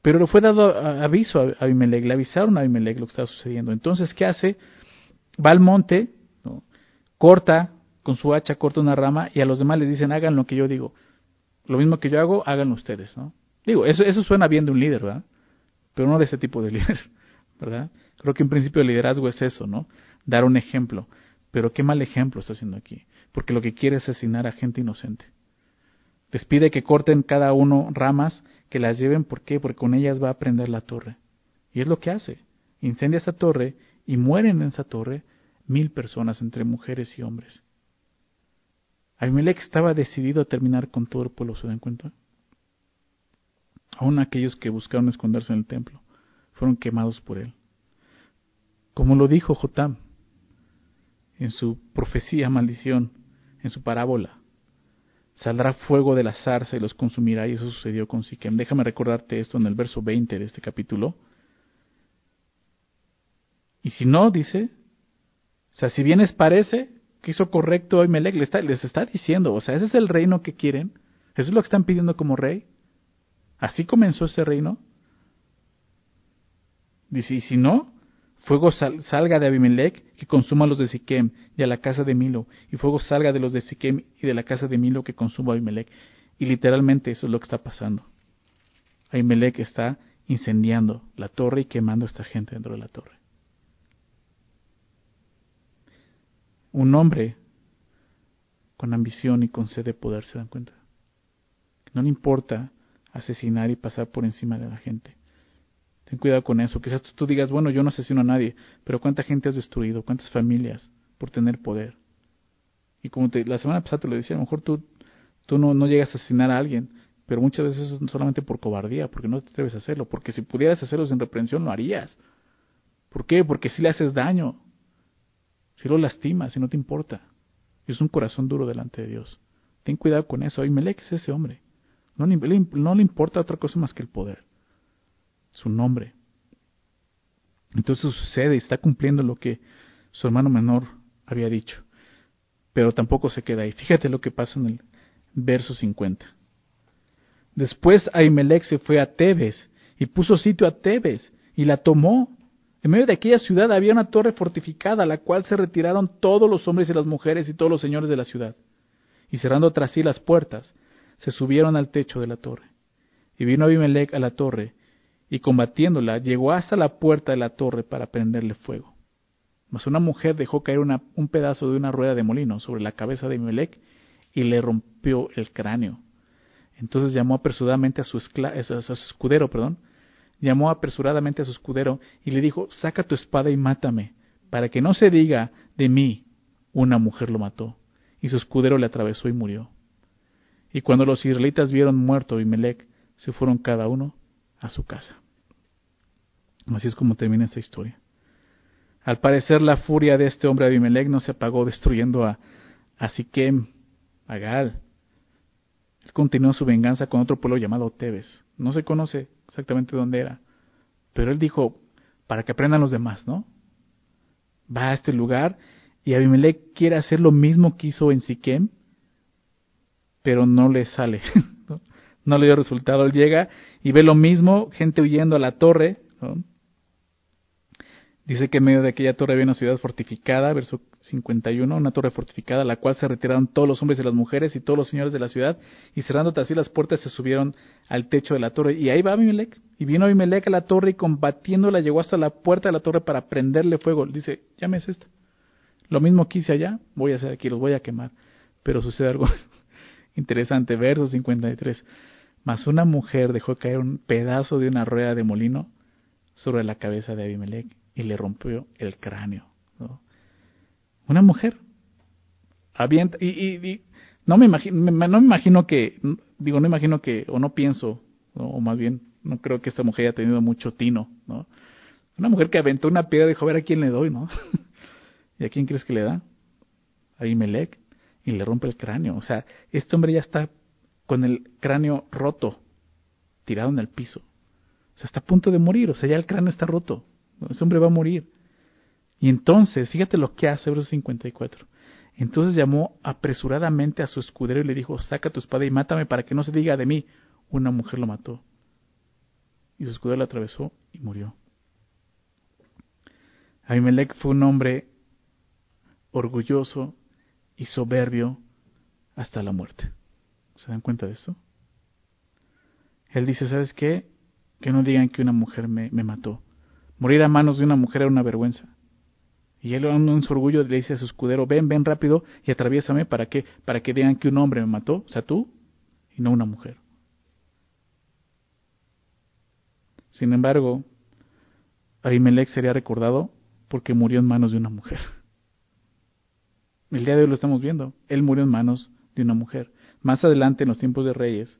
Pero le fue dado aviso a Abimelech, le avisaron a Abimelech lo que estaba sucediendo. Entonces, ¿qué hace? Va al monte, corta con su hacha, corta una rama y a los demás les dicen, hagan lo que yo digo. Lo mismo que yo hago, háganlo ustedes. ¿no? Digo, eso, eso suena bien de un líder, ¿verdad? Pero no de ese tipo de líder, ¿verdad? Creo que en principio el liderazgo es eso, ¿no? Dar un ejemplo. Pero qué mal ejemplo está haciendo aquí. Porque lo que quiere es asesinar a gente inocente. Les pide que corten cada uno ramas, que las lleven, ¿por qué? Porque con ellas va a prender la torre. Y es lo que hace. Incendia esa torre y mueren en esa torre mil personas entre mujeres y hombres. Abimelech estaba decidido a terminar con todo el pueblo, ¿se dan cuenta? Aún aquellos que buscaron esconderse en el templo fueron quemados por él. Como lo dijo Jotam en su profecía maldición, en su parábola. Saldrá fuego de la zarza y los consumirá, y eso sucedió con Siquem. Déjame recordarte esto en el verso 20 de este capítulo. Y si no, dice, o sea, si bien les parece que hizo correcto Abimelech, les está, les está diciendo, o sea, ese es el reino que quieren, eso es lo que están pidiendo como rey. Así comenzó ese reino. Dice, y si no, fuego salga de Abimelech que consuma a los de Siquem y a la casa de Milo, y fuego salga de los de Siquem y de la casa de Milo que consuma a Abimelech. Y literalmente eso es lo que está pasando. Abimelech está incendiando la torre y quemando a esta gente dentro de la torre. Un hombre con ambición y con sed de poder, ¿se dan cuenta? No le importa asesinar y pasar por encima de la gente. Ten cuidado con eso. Quizás tú, digas, bueno, yo no asesino a nadie, pero ¿cuánta gente has destruido? ¿Cuántas familias por tener poder? Y como te, la semana pasada te lo decía, a lo mejor tú, tú no, no llegas a asesinar a alguien, pero muchas veces es solamente por cobardía, porque no te atreves a hacerlo, porque si pudieras hacerlo sin reprensión lo harías. ¿Por qué? Porque si le haces daño, si lo lastimas, si no te importa. Es un corazón duro delante de Dios. Ten cuidado con eso. Abimelech es ese hombre. No le, importa otra cosa más que el poder. Su nombre. Entonces sucede y está cumpliendo lo que su hermano menor había dicho. Pero tampoco se queda ahí. Fíjate lo que pasa en el verso 50. Después Ahimelech se fue a Tebes y puso sitio a Tebes y la tomó En medio de aquella ciudad había una torre fortificada, a la cual se retiraron todos los hombres y las mujeres y todos los señores de la ciudad. Y cerrando tras sí las puertas, se subieron al techo de la torre. Y vino Abimelech a la torre, y combatiéndola, llegó hasta la puerta de la torre para prenderle fuego. Mas una mujer dejó caer un pedazo de una rueda de molino sobre la cabeza de Abimelech y le rompió el cráneo. Entonces llamó apresuradamente a su, a su escudero, perdón, llamó apresuradamente a su escudero y le dijo, saca tu espada y mátame, para que no se diga de mí, una mujer lo mató. Y su escudero le atravesó y murió. Y cuando los israelitas vieron muerto Abimelech, se fueron cada uno a su casa. Así es como termina esta historia. Al parecer la furia de este hombre Abimelech no se apagó destruyendo a, a Siquem, a Gal. Él continuó su venganza con otro pueblo llamado Tebes. No se conoce exactamente dónde era. Pero él dijo, para que aprendan los demás, ¿no? Va a este lugar y Abimelech quiere hacer lo mismo que hizo en Siquem, pero no le sale. ¿no? le dio resultado. Él llega y ve lo mismo, gente huyendo a la torre. Dice que en medio de aquella torre había una ciudad fortificada, verso 51, una torre fortificada, a la cual se retiraron todos los hombres y las mujeres y todos los señores de la ciudad, y cerrando así las puertas se subieron al techo de la torre. Y ahí va Abimelech. Y vino Abimelech a la torre y combatiéndola llegó hasta la puerta de la torre para prenderle fuego. Dice, es esta. Lo mismo que hice allá, voy a hacer aquí, los voy a quemar. Pero sucede algo interesante, verso 53. Mas una mujer dejó caer un pedazo de una rueda de molino sobre la cabeza de Abimelech y le rompió el cráneo. Una mujer. Avienta, y, y, no me imagino, no me imagino que, digo, no imagino que, o no pienso, o más bien, no creo que esta mujer haya tenido mucho tino, ¿no? Una mujer que aventó una piedra y dijo, a ver a quién le doy, ¿no? ¿Y a quién crees que le da? A Abimelech. Y le rompe el cráneo. O sea, este hombre ya está con el cráneo roto, tirado en el piso. O sea, está a punto de morir. O sea, ya el cráneo está roto. Ese hombre va a morir. Y entonces, fíjate lo que hace, verso 54. Entonces llamó apresuradamente a su escudero y le dijo, saca tu espada y mátame para que no se diga de mí, una mujer lo mató. Y su escudero lo atravesó y murió. Abimelech fue un hombre orgulloso y soberbio hasta la muerte. ¿Se dan cuenta de esto? Él dice, ¿sabes qué? Que no digan que una mujer me, mató. Morir a manos de una mujer era una vergüenza. Y él en su orgullo le dice a su escudero, ven, ven rápido y atraviésame para que, para que digan que un hombre me mató, o sea, tú, y no una mujer. Sin embargo, Abimelech sería recordado porque murió en manos de una mujer. El día de hoy lo estamos viendo. Él murió en manos de una mujer. Más adelante, en los tiempos de reyes,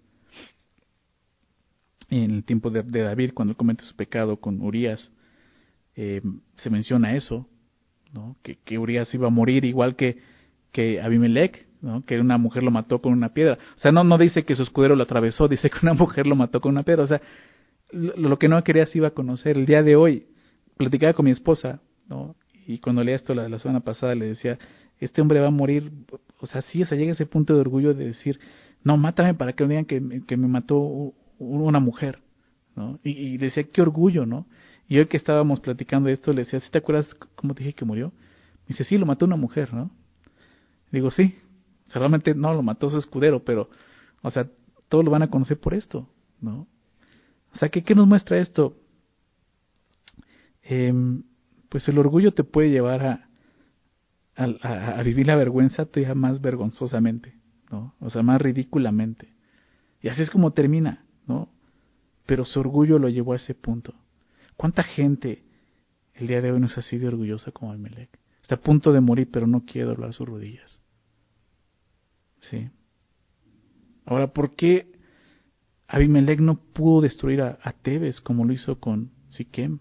en el tiempo de, David, cuando comete su pecado con Urias, eh, se menciona eso, ¿no? que, que Urias iba a morir igual que, que Abimelech, ¿no? que una mujer lo mató con una piedra. O sea, no, no dice que su escudero lo atravesó, dice que una mujer lo mató con una piedra. O sea, lo, que no quería se iba a conocer. El día de hoy, platicaba con mi esposa, ¿no? y cuando leía esto la, la semana pasada le decía, este hombre va a morir, o sea, sí, o sea, llega ese punto de orgullo de decir, no, mátame para que no digan que, que me mató una mujer, ¿no? Y, y decía, qué orgullo, ¿no? Y hoy que estábamos platicando de esto, le decía, ¿sí te acuerdas cómo te dije que murió? Me dice, sí, lo mató una mujer, ¿no? Digo, sí, realmente no lo mató su escudero, pero, o sea, todos lo van a conocer por esto, ¿no? O sea, ¿qué, qué nos muestra esto? Eh, pues el orgullo te puede llevar a, a, a, vivir la vergüenza todavía más vergonzosamente, ¿no? O sea, más ridículamente. Y así es como termina, ¿no? Pero su orgullo lo llevó a ese punto. ¿Cuánta gente el día de hoy no es así de orgullosa como Abimelech? Está a punto de morir, pero no quiere doblar sus rodillas. ¿Sí? Ahora, ¿por qué Abimelech no pudo destruir a, a Tebes como lo hizo con Siquem?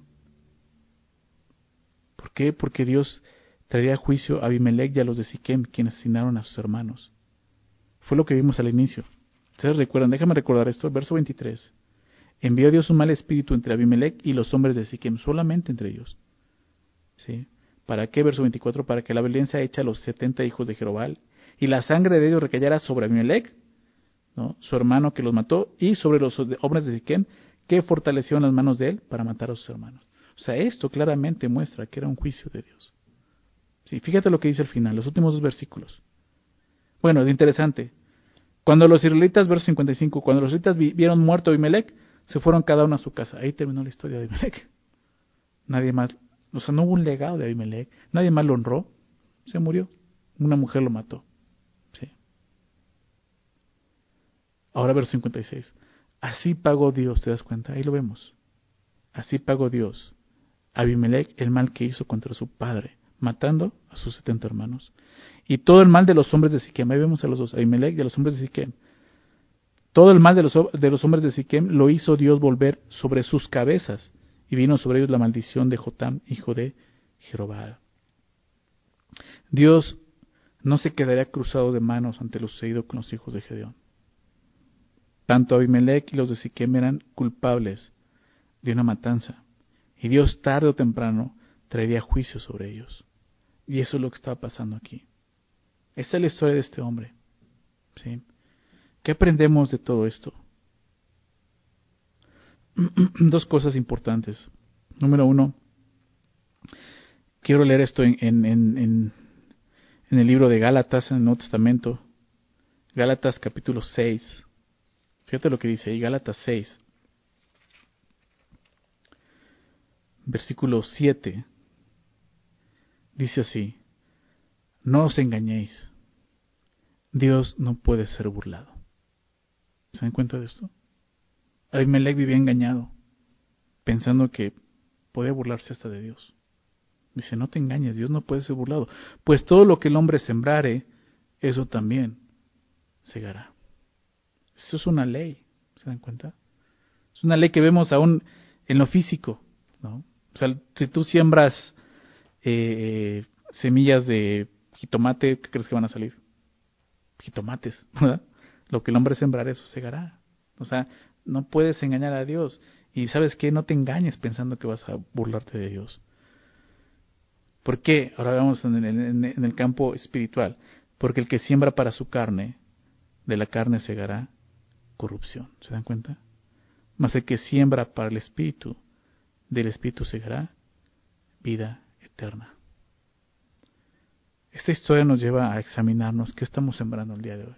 ¿Por qué? Porque Dios traería juicio a Abimelech y a los de Siquem, quienes asesinaron a sus hermanos. Fue lo que vimos al inicio. ¿Ustedes recuerdan? Déjame recordar esto, verso 23. Envió Dios un mal espíritu entre Abimelech y los hombres de Siquem, solamente entre ellos. ¿Sí? ¿Para qué? Verso 24, para que la violencia hecha a los setenta hijos de Jerobal y la sangre de ellos recayera sobre Abimelech, ¿no? su hermano que los mató, y sobre los hombres de Siquem que fortalecieron las manos de él para matar a sus hermanos. O sea, esto claramente muestra que era un juicio de Dios. Sí, fíjate lo que dice al final, los últimos dos versículos. Bueno, es interesante. Cuando los israelitas, verso 55, cuando los israelitas vieron muerto a Abimelech, se fueron cada uno a su casa. Ahí terminó la historia de Abimelech. Nadie más, o sea, no hubo un legado de Abimelech, nadie más lo honró, se murió. Una mujer lo mató. Sí. Ahora verso 56. Así pagó Dios, ¿te das cuenta? Ahí lo vemos. Así pagó Dios a Abimelech el mal que hizo contra su padre, matando a sus setenta hermanos. Y todo el mal de los hombres de Siquem, ahí vemos a los dos, Abimelech y a los hombres de Siquem. Todo el mal de los, de los hombres de Siquem lo hizo Dios volver sobre sus cabezas, y vino sobre ellos la maldición de Jotam, hijo de Jerobal. Dios no se quedaría cruzado de manos ante lo sucedido con los hijos de Gedeón. Tanto Abimelech y los de Siquem eran culpables de una matanza, y Dios tarde o temprano traería juicio sobre ellos. Y eso es lo que estaba pasando aquí. Esta es la historia de este hombre. ¿sí? ¿Qué aprendemos de todo esto? Dos cosas importantes. Número uno, quiero leer esto en, en el libro de Gálatas, en el Nuevo Testamento. Gálatas capítulo 6. Fíjate lo que dice ahí, Gálatas 6. Versículo 7. Dice así, no os engañéis, Dios no puede ser burlado. ¿Se dan cuenta de esto? Abimelech vivía engañado, pensando que podía burlarse hasta de Dios. Dice, no te engañes, Dios no puede ser burlado. Pues todo lo que el hombre sembrare, eso también segará. Eso es una ley, ¿se dan cuenta? Es una ley que vemos aún en lo físico, ¿no? O sea, si tú siembras eh, semillas de jitomate, ¿qué crees que van a salir? Jitomates, ¿verdad? Lo que el hombre sembrar, eso segará. O sea, no puedes engañar a Dios. Y sabes qué, no te engañes pensando que vas a burlarte de Dios. ¿Por qué? Ahora vamos en el, en el campo espiritual. Porque el que siembra para su carne, de la carne segará corrupción. ¿Se dan cuenta? Mas el que siembra para el espíritu, del espíritu segará vida Esta historia nos lleva a examinarnos qué estamos sembrando el día de hoy.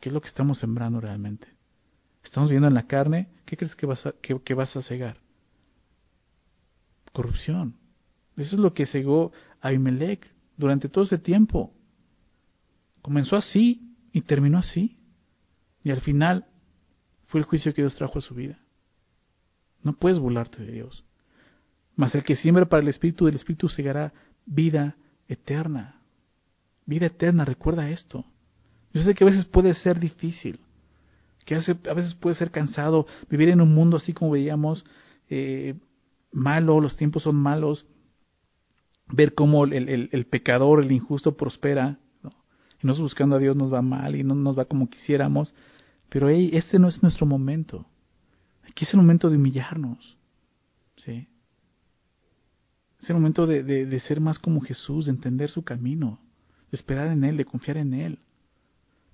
¿Qué es lo que estamos sembrando realmente? Estamos viendo en la carne, ¿qué crees que vas a, que, vas a cegar? Corrupción. Eso es lo que cegó Abimelech durante todo ese tiempo. Comenzó así y terminó así. Y al final fue el juicio que Dios trajo a su vida. No puedes burlarte de Dios. Mas el que siembra para el Espíritu, del Espíritu segará vida eterna. Vida eterna, recuerda esto. Yo sé que a veces puede ser difícil, que a veces puede ser cansado vivir en un mundo así como veíamos, eh, malo, los tiempos son malos, ver cómo el, pecador, el injusto prospera, y nosotros buscando a Dios nos va mal y no nos va como quisiéramos, pero hey, este no es nuestro momento. Aquí es el momento de humillarnos, ¿sí? Es el momento de, de, ser más como Jesús, de entender su camino, de esperar en Él, de confiar en Él.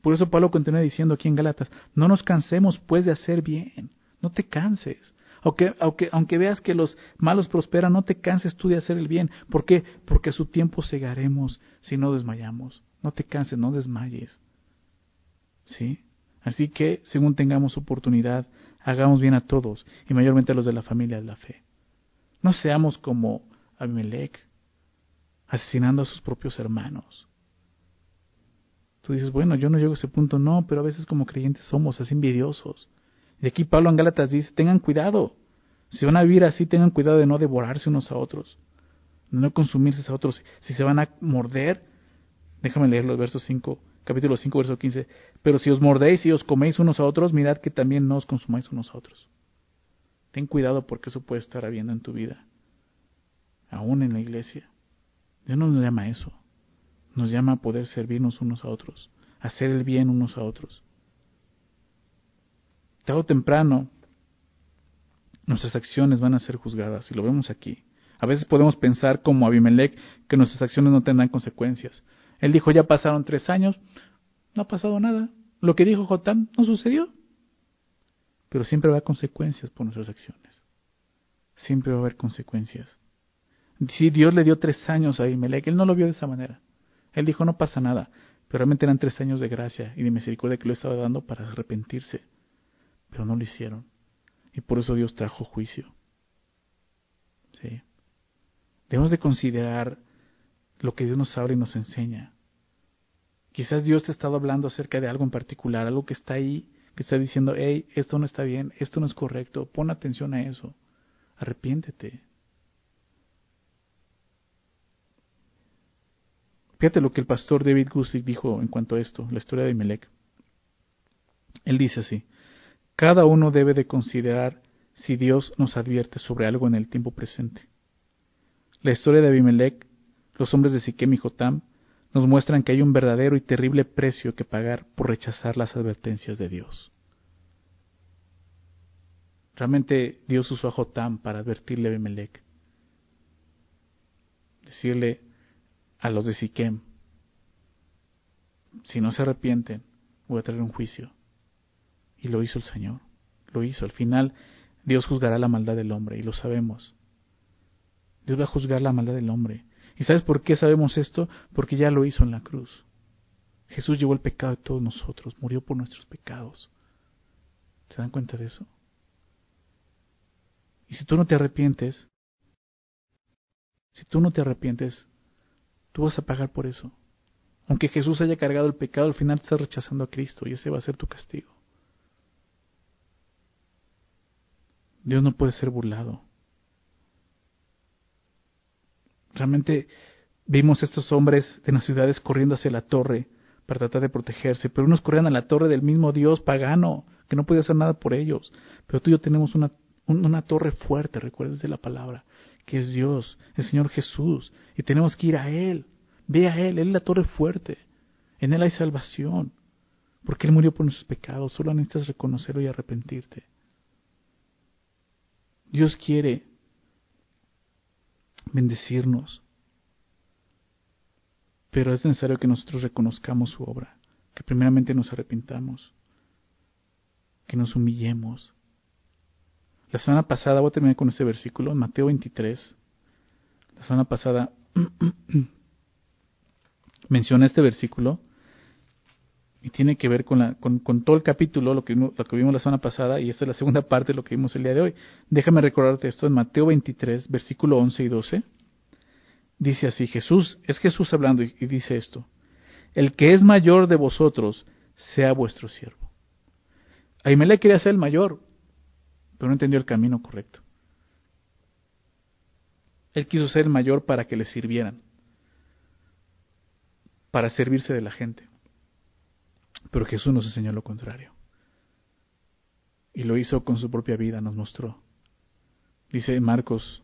Por eso Pablo continúa diciendo aquí en Galatas, no nos cansemos pues de hacer bien, no te canses. Aunque, aunque, aunque veas que los malos prosperan, no te canses tú de hacer el bien. ¿Por qué? Porque a su tiempo cegaremos si no desmayamos. No te canses, no desmayes. ¿Sí? Así que, según tengamos oportunidad, hagamos bien a todos, y mayormente a los de la familia de la fe. No seamos como Abimelech, asesinando a sus propios hermanos. Tú dices, bueno, yo no llego a ese punto, no, pero a veces como creyentes somos así envidiosos. Y aquí Pablo en Gálatas dice, tengan cuidado. Si van a vivir así, tengan cuidado de no devorarse unos a otros, de no consumirse a otros. Si se van a morder, déjame leer los versos 5, capítulo 5, verso 15. Pero si os mordéis y os coméis unos a otros, mirad que también no os consumáis unos a otros. Ten cuidado porque eso puede estar habiendo en tu vida aún en la iglesia. Dios no nos llama a eso. Nos llama a poder servirnos unos a otros, hacer el bien unos a otros. Tarde o temprano, nuestras acciones van a ser juzgadas, y lo vemos aquí. A veces podemos pensar como Abimelech que nuestras acciones no tendrán consecuencias. Él dijo, ya pasaron tres años, no ha pasado nada. Lo que dijo Jotán no sucedió. Pero siempre va a consecuencias por nuestras acciones. siempre va a haber consecuencias. Si Dios le dio tres años a Abimelech, él no lo vio de esa manera. Él dijo, no pasa nada, pero realmente eran tres años de gracia y de misericordia que le estaba dando para arrepentirse. Pero no lo hicieron. Y por eso Dios trajo juicio. ¿Sí? Debemos de considerar lo que Dios nos habla y nos enseña. Quizás Dios te ha estado hablando acerca de algo en particular, algo que está ahí, que está diciendo, hey, esto no está bien, esto no es correcto, pon atención a eso, arrepiéntete. Fíjate lo que el pastor David Gusick dijo en cuanto a esto, la historia de Imelec. Él dice así, cada uno debe de considerar si Dios nos advierte sobre algo en el tiempo presente. La historia de Abimelech, los hombres de Siquem y Jotam, nos muestran que hay un verdadero y terrible precio que pagar por rechazar las advertencias de Dios. Realmente Dios usó a Jotam para advertirle a Abimelech. Decirle a los de Siquem, si no se arrepienten, voy a traer un juicio. Y lo hizo el Señor, lo hizo. Al final Dios juzgará la maldad del hombre, y lo sabemos. Dios va a juzgar la maldad del hombre. ¿Y sabes por qué sabemos esto? Porque ya lo hizo en la cruz. Jesús llevó el pecado de todos nosotros, murió por nuestros pecados. ¿Se dan cuenta de eso? Y si tú no te arrepientes, si tú no te arrepientes, tú vas a pagar por eso. Aunque Jesús haya cargado el pecado, al final estás rechazando a Cristo y ese va a ser tu castigo. Dios no puede ser burlado. Realmente vimos estos hombres de las ciudades corriendo hacia la torre para tratar de protegerse, pero unos corrían a la torre del mismo Dios pagano, que no podía hacer nada por ellos. Pero tú y yo tenemos una, una torre fuerte, recuerdes de la palabra, que es Dios, el Señor Jesús, y tenemos que ir a Él. Ve a Él, Él es la torre fuerte. En Él hay salvación, porque Él murió por nuestros pecados, solo necesitas reconocerlo y arrepentirte. Dios quiere bendecirnos. Pero es necesario que nosotros reconozcamos su obra, que primeramente nos arrepintamos, que nos humillemos. La semana pasada, voy a terminar con este versículo, Mateo 23. La semana pasada mencioné este versículo y tiene que ver con, la, con, todo el capítulo, lo que, vimos la semana pasada, y esta es la segunda parte de lo que vimos el día de hoy. Déjame recordarte esto en Mateo 23, versículo 11 y 12. Dice así, Jesús, es Jesús hablando y, y dice esto, el que es mayor de vosotros, sea vuestro siervo. Ahimelech quería ser el mayor, pero no entendió el camino correcto. Él quiso ser mayor para que le sirvieran, para servirse de la gente. Pero Jesús nos enseñó lo contrario. Y lo hizo con su propia vida, nos mostró. Dice Marcos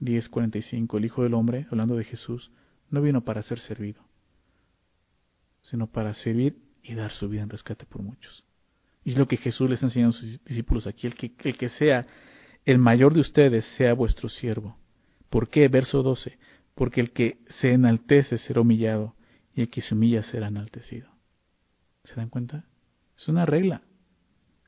10:45, el Hijo del Hombre, hablando de Jesús, no vino para ser servido, sino para servir y dar su vida en rescate por muchos. Y es lo que Jesús les enseñó a sus discípulos aquí, el que, el que sea el mayor de ustedes sea vuestro siervo. ¿Por qué? Verso 12, porque el que se enaltece será humillado y el que se humilla será enaltecido. ¿Se dan cuenta? Es una regla.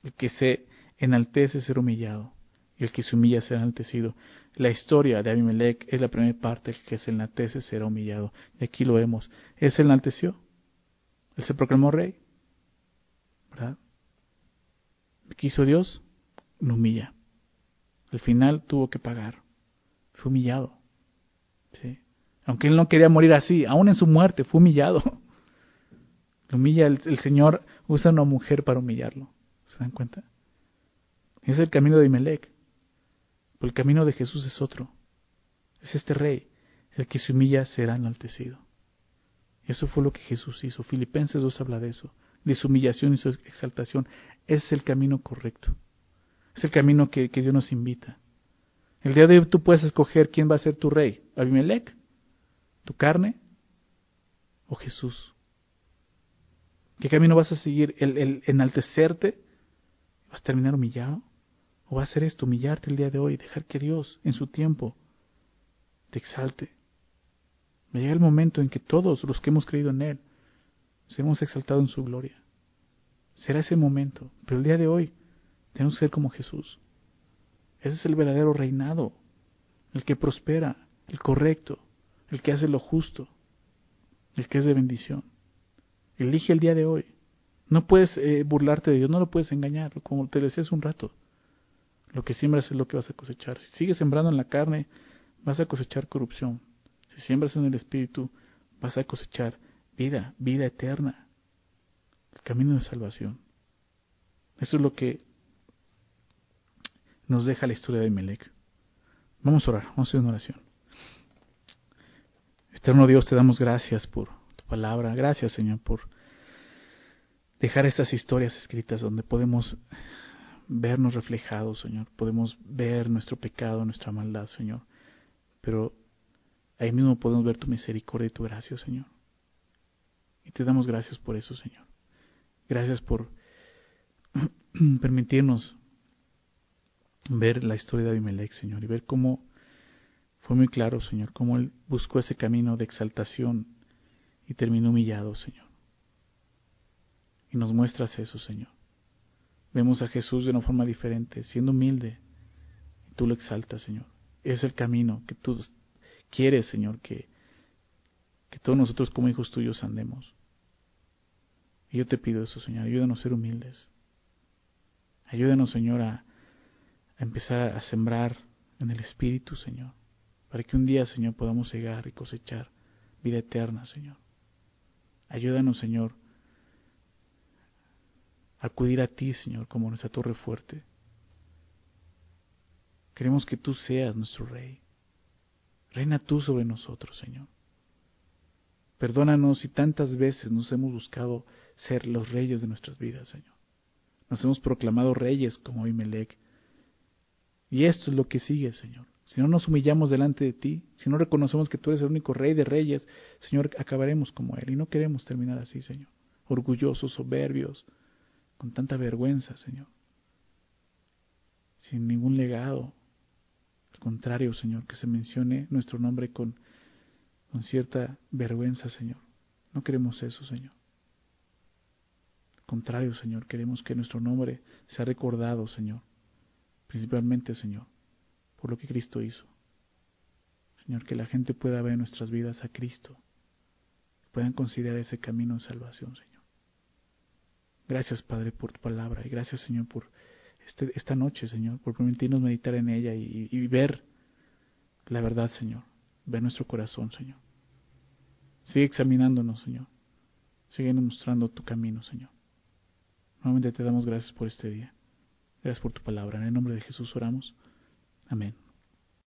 El que se enaltece ser humillado y el que se humilla será enaltecido. La historia de Abimelech es la primera parte, el que se enaltece será humillado. Y aquí lo vemos. Él se enalteció. Él se proclamó rey. ¿Verdad? ¿Qué hizo Dios? Lo humilla. Al final tuvo que pagar. Fue humillado. ¿Sí? Aunque él no quería morir así, aún en su muerte fue humillado. humilla, el, Señor usa a una mujer para humillarlo. ¿Se dan cuenta? Es el camino de Imelec. El camino de Jesús es otro. Es este rey. El que se humilla será enaltecido. Eso fue lo que Jesús hizo. Filipenses 2 habla de eso. De su humillación y su exaltación. Es el camino correcto. Es el camino que, que Dios nos invita. El día de hoy tú puedes escoger quién va a ser tu rey. Abimelech, tu carne o Jesús. ¿Qué camino vas a seguir? ¿El, enaltecerte? ¿Vas a terminar humillado? ¿O vas a hacer esto, humillarte el día de hoy, dejar que Dios, en su tiempo, te exalte? Me llega el momento en que todos los que hemos creído en Él, seremos exaltados en su gloria. Será ese momento, pero el día de hoy tenemos que ser como Jesús. Ese es el verdadero reinado, el que prospera, el correcto, el que hace lo justo, el que es de bendición. Elige el día de hoy. No puedes eh, burlarte de Dios, no lo puedes engañar, como te decía hace un rato. Lo que siembras es lo que vas a cosechar. Si sigues sembrando en la carne, vas a cosechar corrupción. Si siembras en el Espíritu, vas a cosechar vida, vida eterna, el camino de salvación. Eso es lo que nos deja la historia de Melech. Vamos a orar, vamos a hacer una oración. Eterno Dios, te damos gracias por tu palabra. Gracias, Señor, por dejar estas historias escritas donde podemos vernos reflejados, Señor. Podemos ver nuestro pecado, nuestra maldad, Señor. Pero ahí mismo podemos ver tu misericordia y tu gracia, Señor. Y te damos gracias por eso, Señor. Gracias por permitirnos ver la historia de Abimelech, Señor, y ver cómo fue muy claro, Señor, cómo él buscó ese camino de exaltación y terminó humillado, Señor. Y nos muestras eso, Señor. Vemos a Jesús de una forma diferente, siendo humilde, y tú lo exaltas, Señor. Es el camino que tú quieres, Señor, que, que todos nosotros como hijos tuyos andemos. Y yo te pido eso, Señor, ayúdanos a ser humildes. Ayúdanos, Señor, a, empezar a sembrar en el Espíritu, Señor, para que un día, Señor, podamos llegar y cosechar vida eterna, Señor. Ayúdanos, Señor, a acudir a ti, Señor, como nuestra torre fuerte. Queremos que tú seas nuestro Rey. Reina tú sobre nosotros, Señor. Perdónanos si tantas veces nos hemos buscado ser los reyes de nuestras vidas, Señor. Nos hemos proclamado reyes como Abimelech. Y esto es lo que sigue, Señor. Si no nos humillamos delante de ti, si no reconocemos que tú eres el único rey de reyes, Señor, acabaremos como Él. Y no queremos terminar así, Señor. Orgullosos, soberbios, con tanta vergüenza, Señor. Sin ningún legado. Al contrario, Señor, que se mencione nuestro nombre con, con cierta vergüenza, Señor. No queremos eso, Señor. Al contrario, Señor, queremos que nuestro nombre sea recordado, Señor principalmente, Señor, por lo que Cristo hizo. Señor, que la gente pueda ver en nuestras vidas a Cristo, puedan considerar ese camino de salvación, Señor. Gracias, Padre, por tu palabra y gracias, Señor, por este, esta noche, Señor, por permitirnos meditar en ella y ver la verdad, Señor, ver nuestro corazón, Señor. Sigue examinándonos, Señor. Sigue mostrando tu camino, Señor. Nuevamente te damos gracias por este día. Gracias por tu palabra. En el nombre de Jesús oramos. Amén.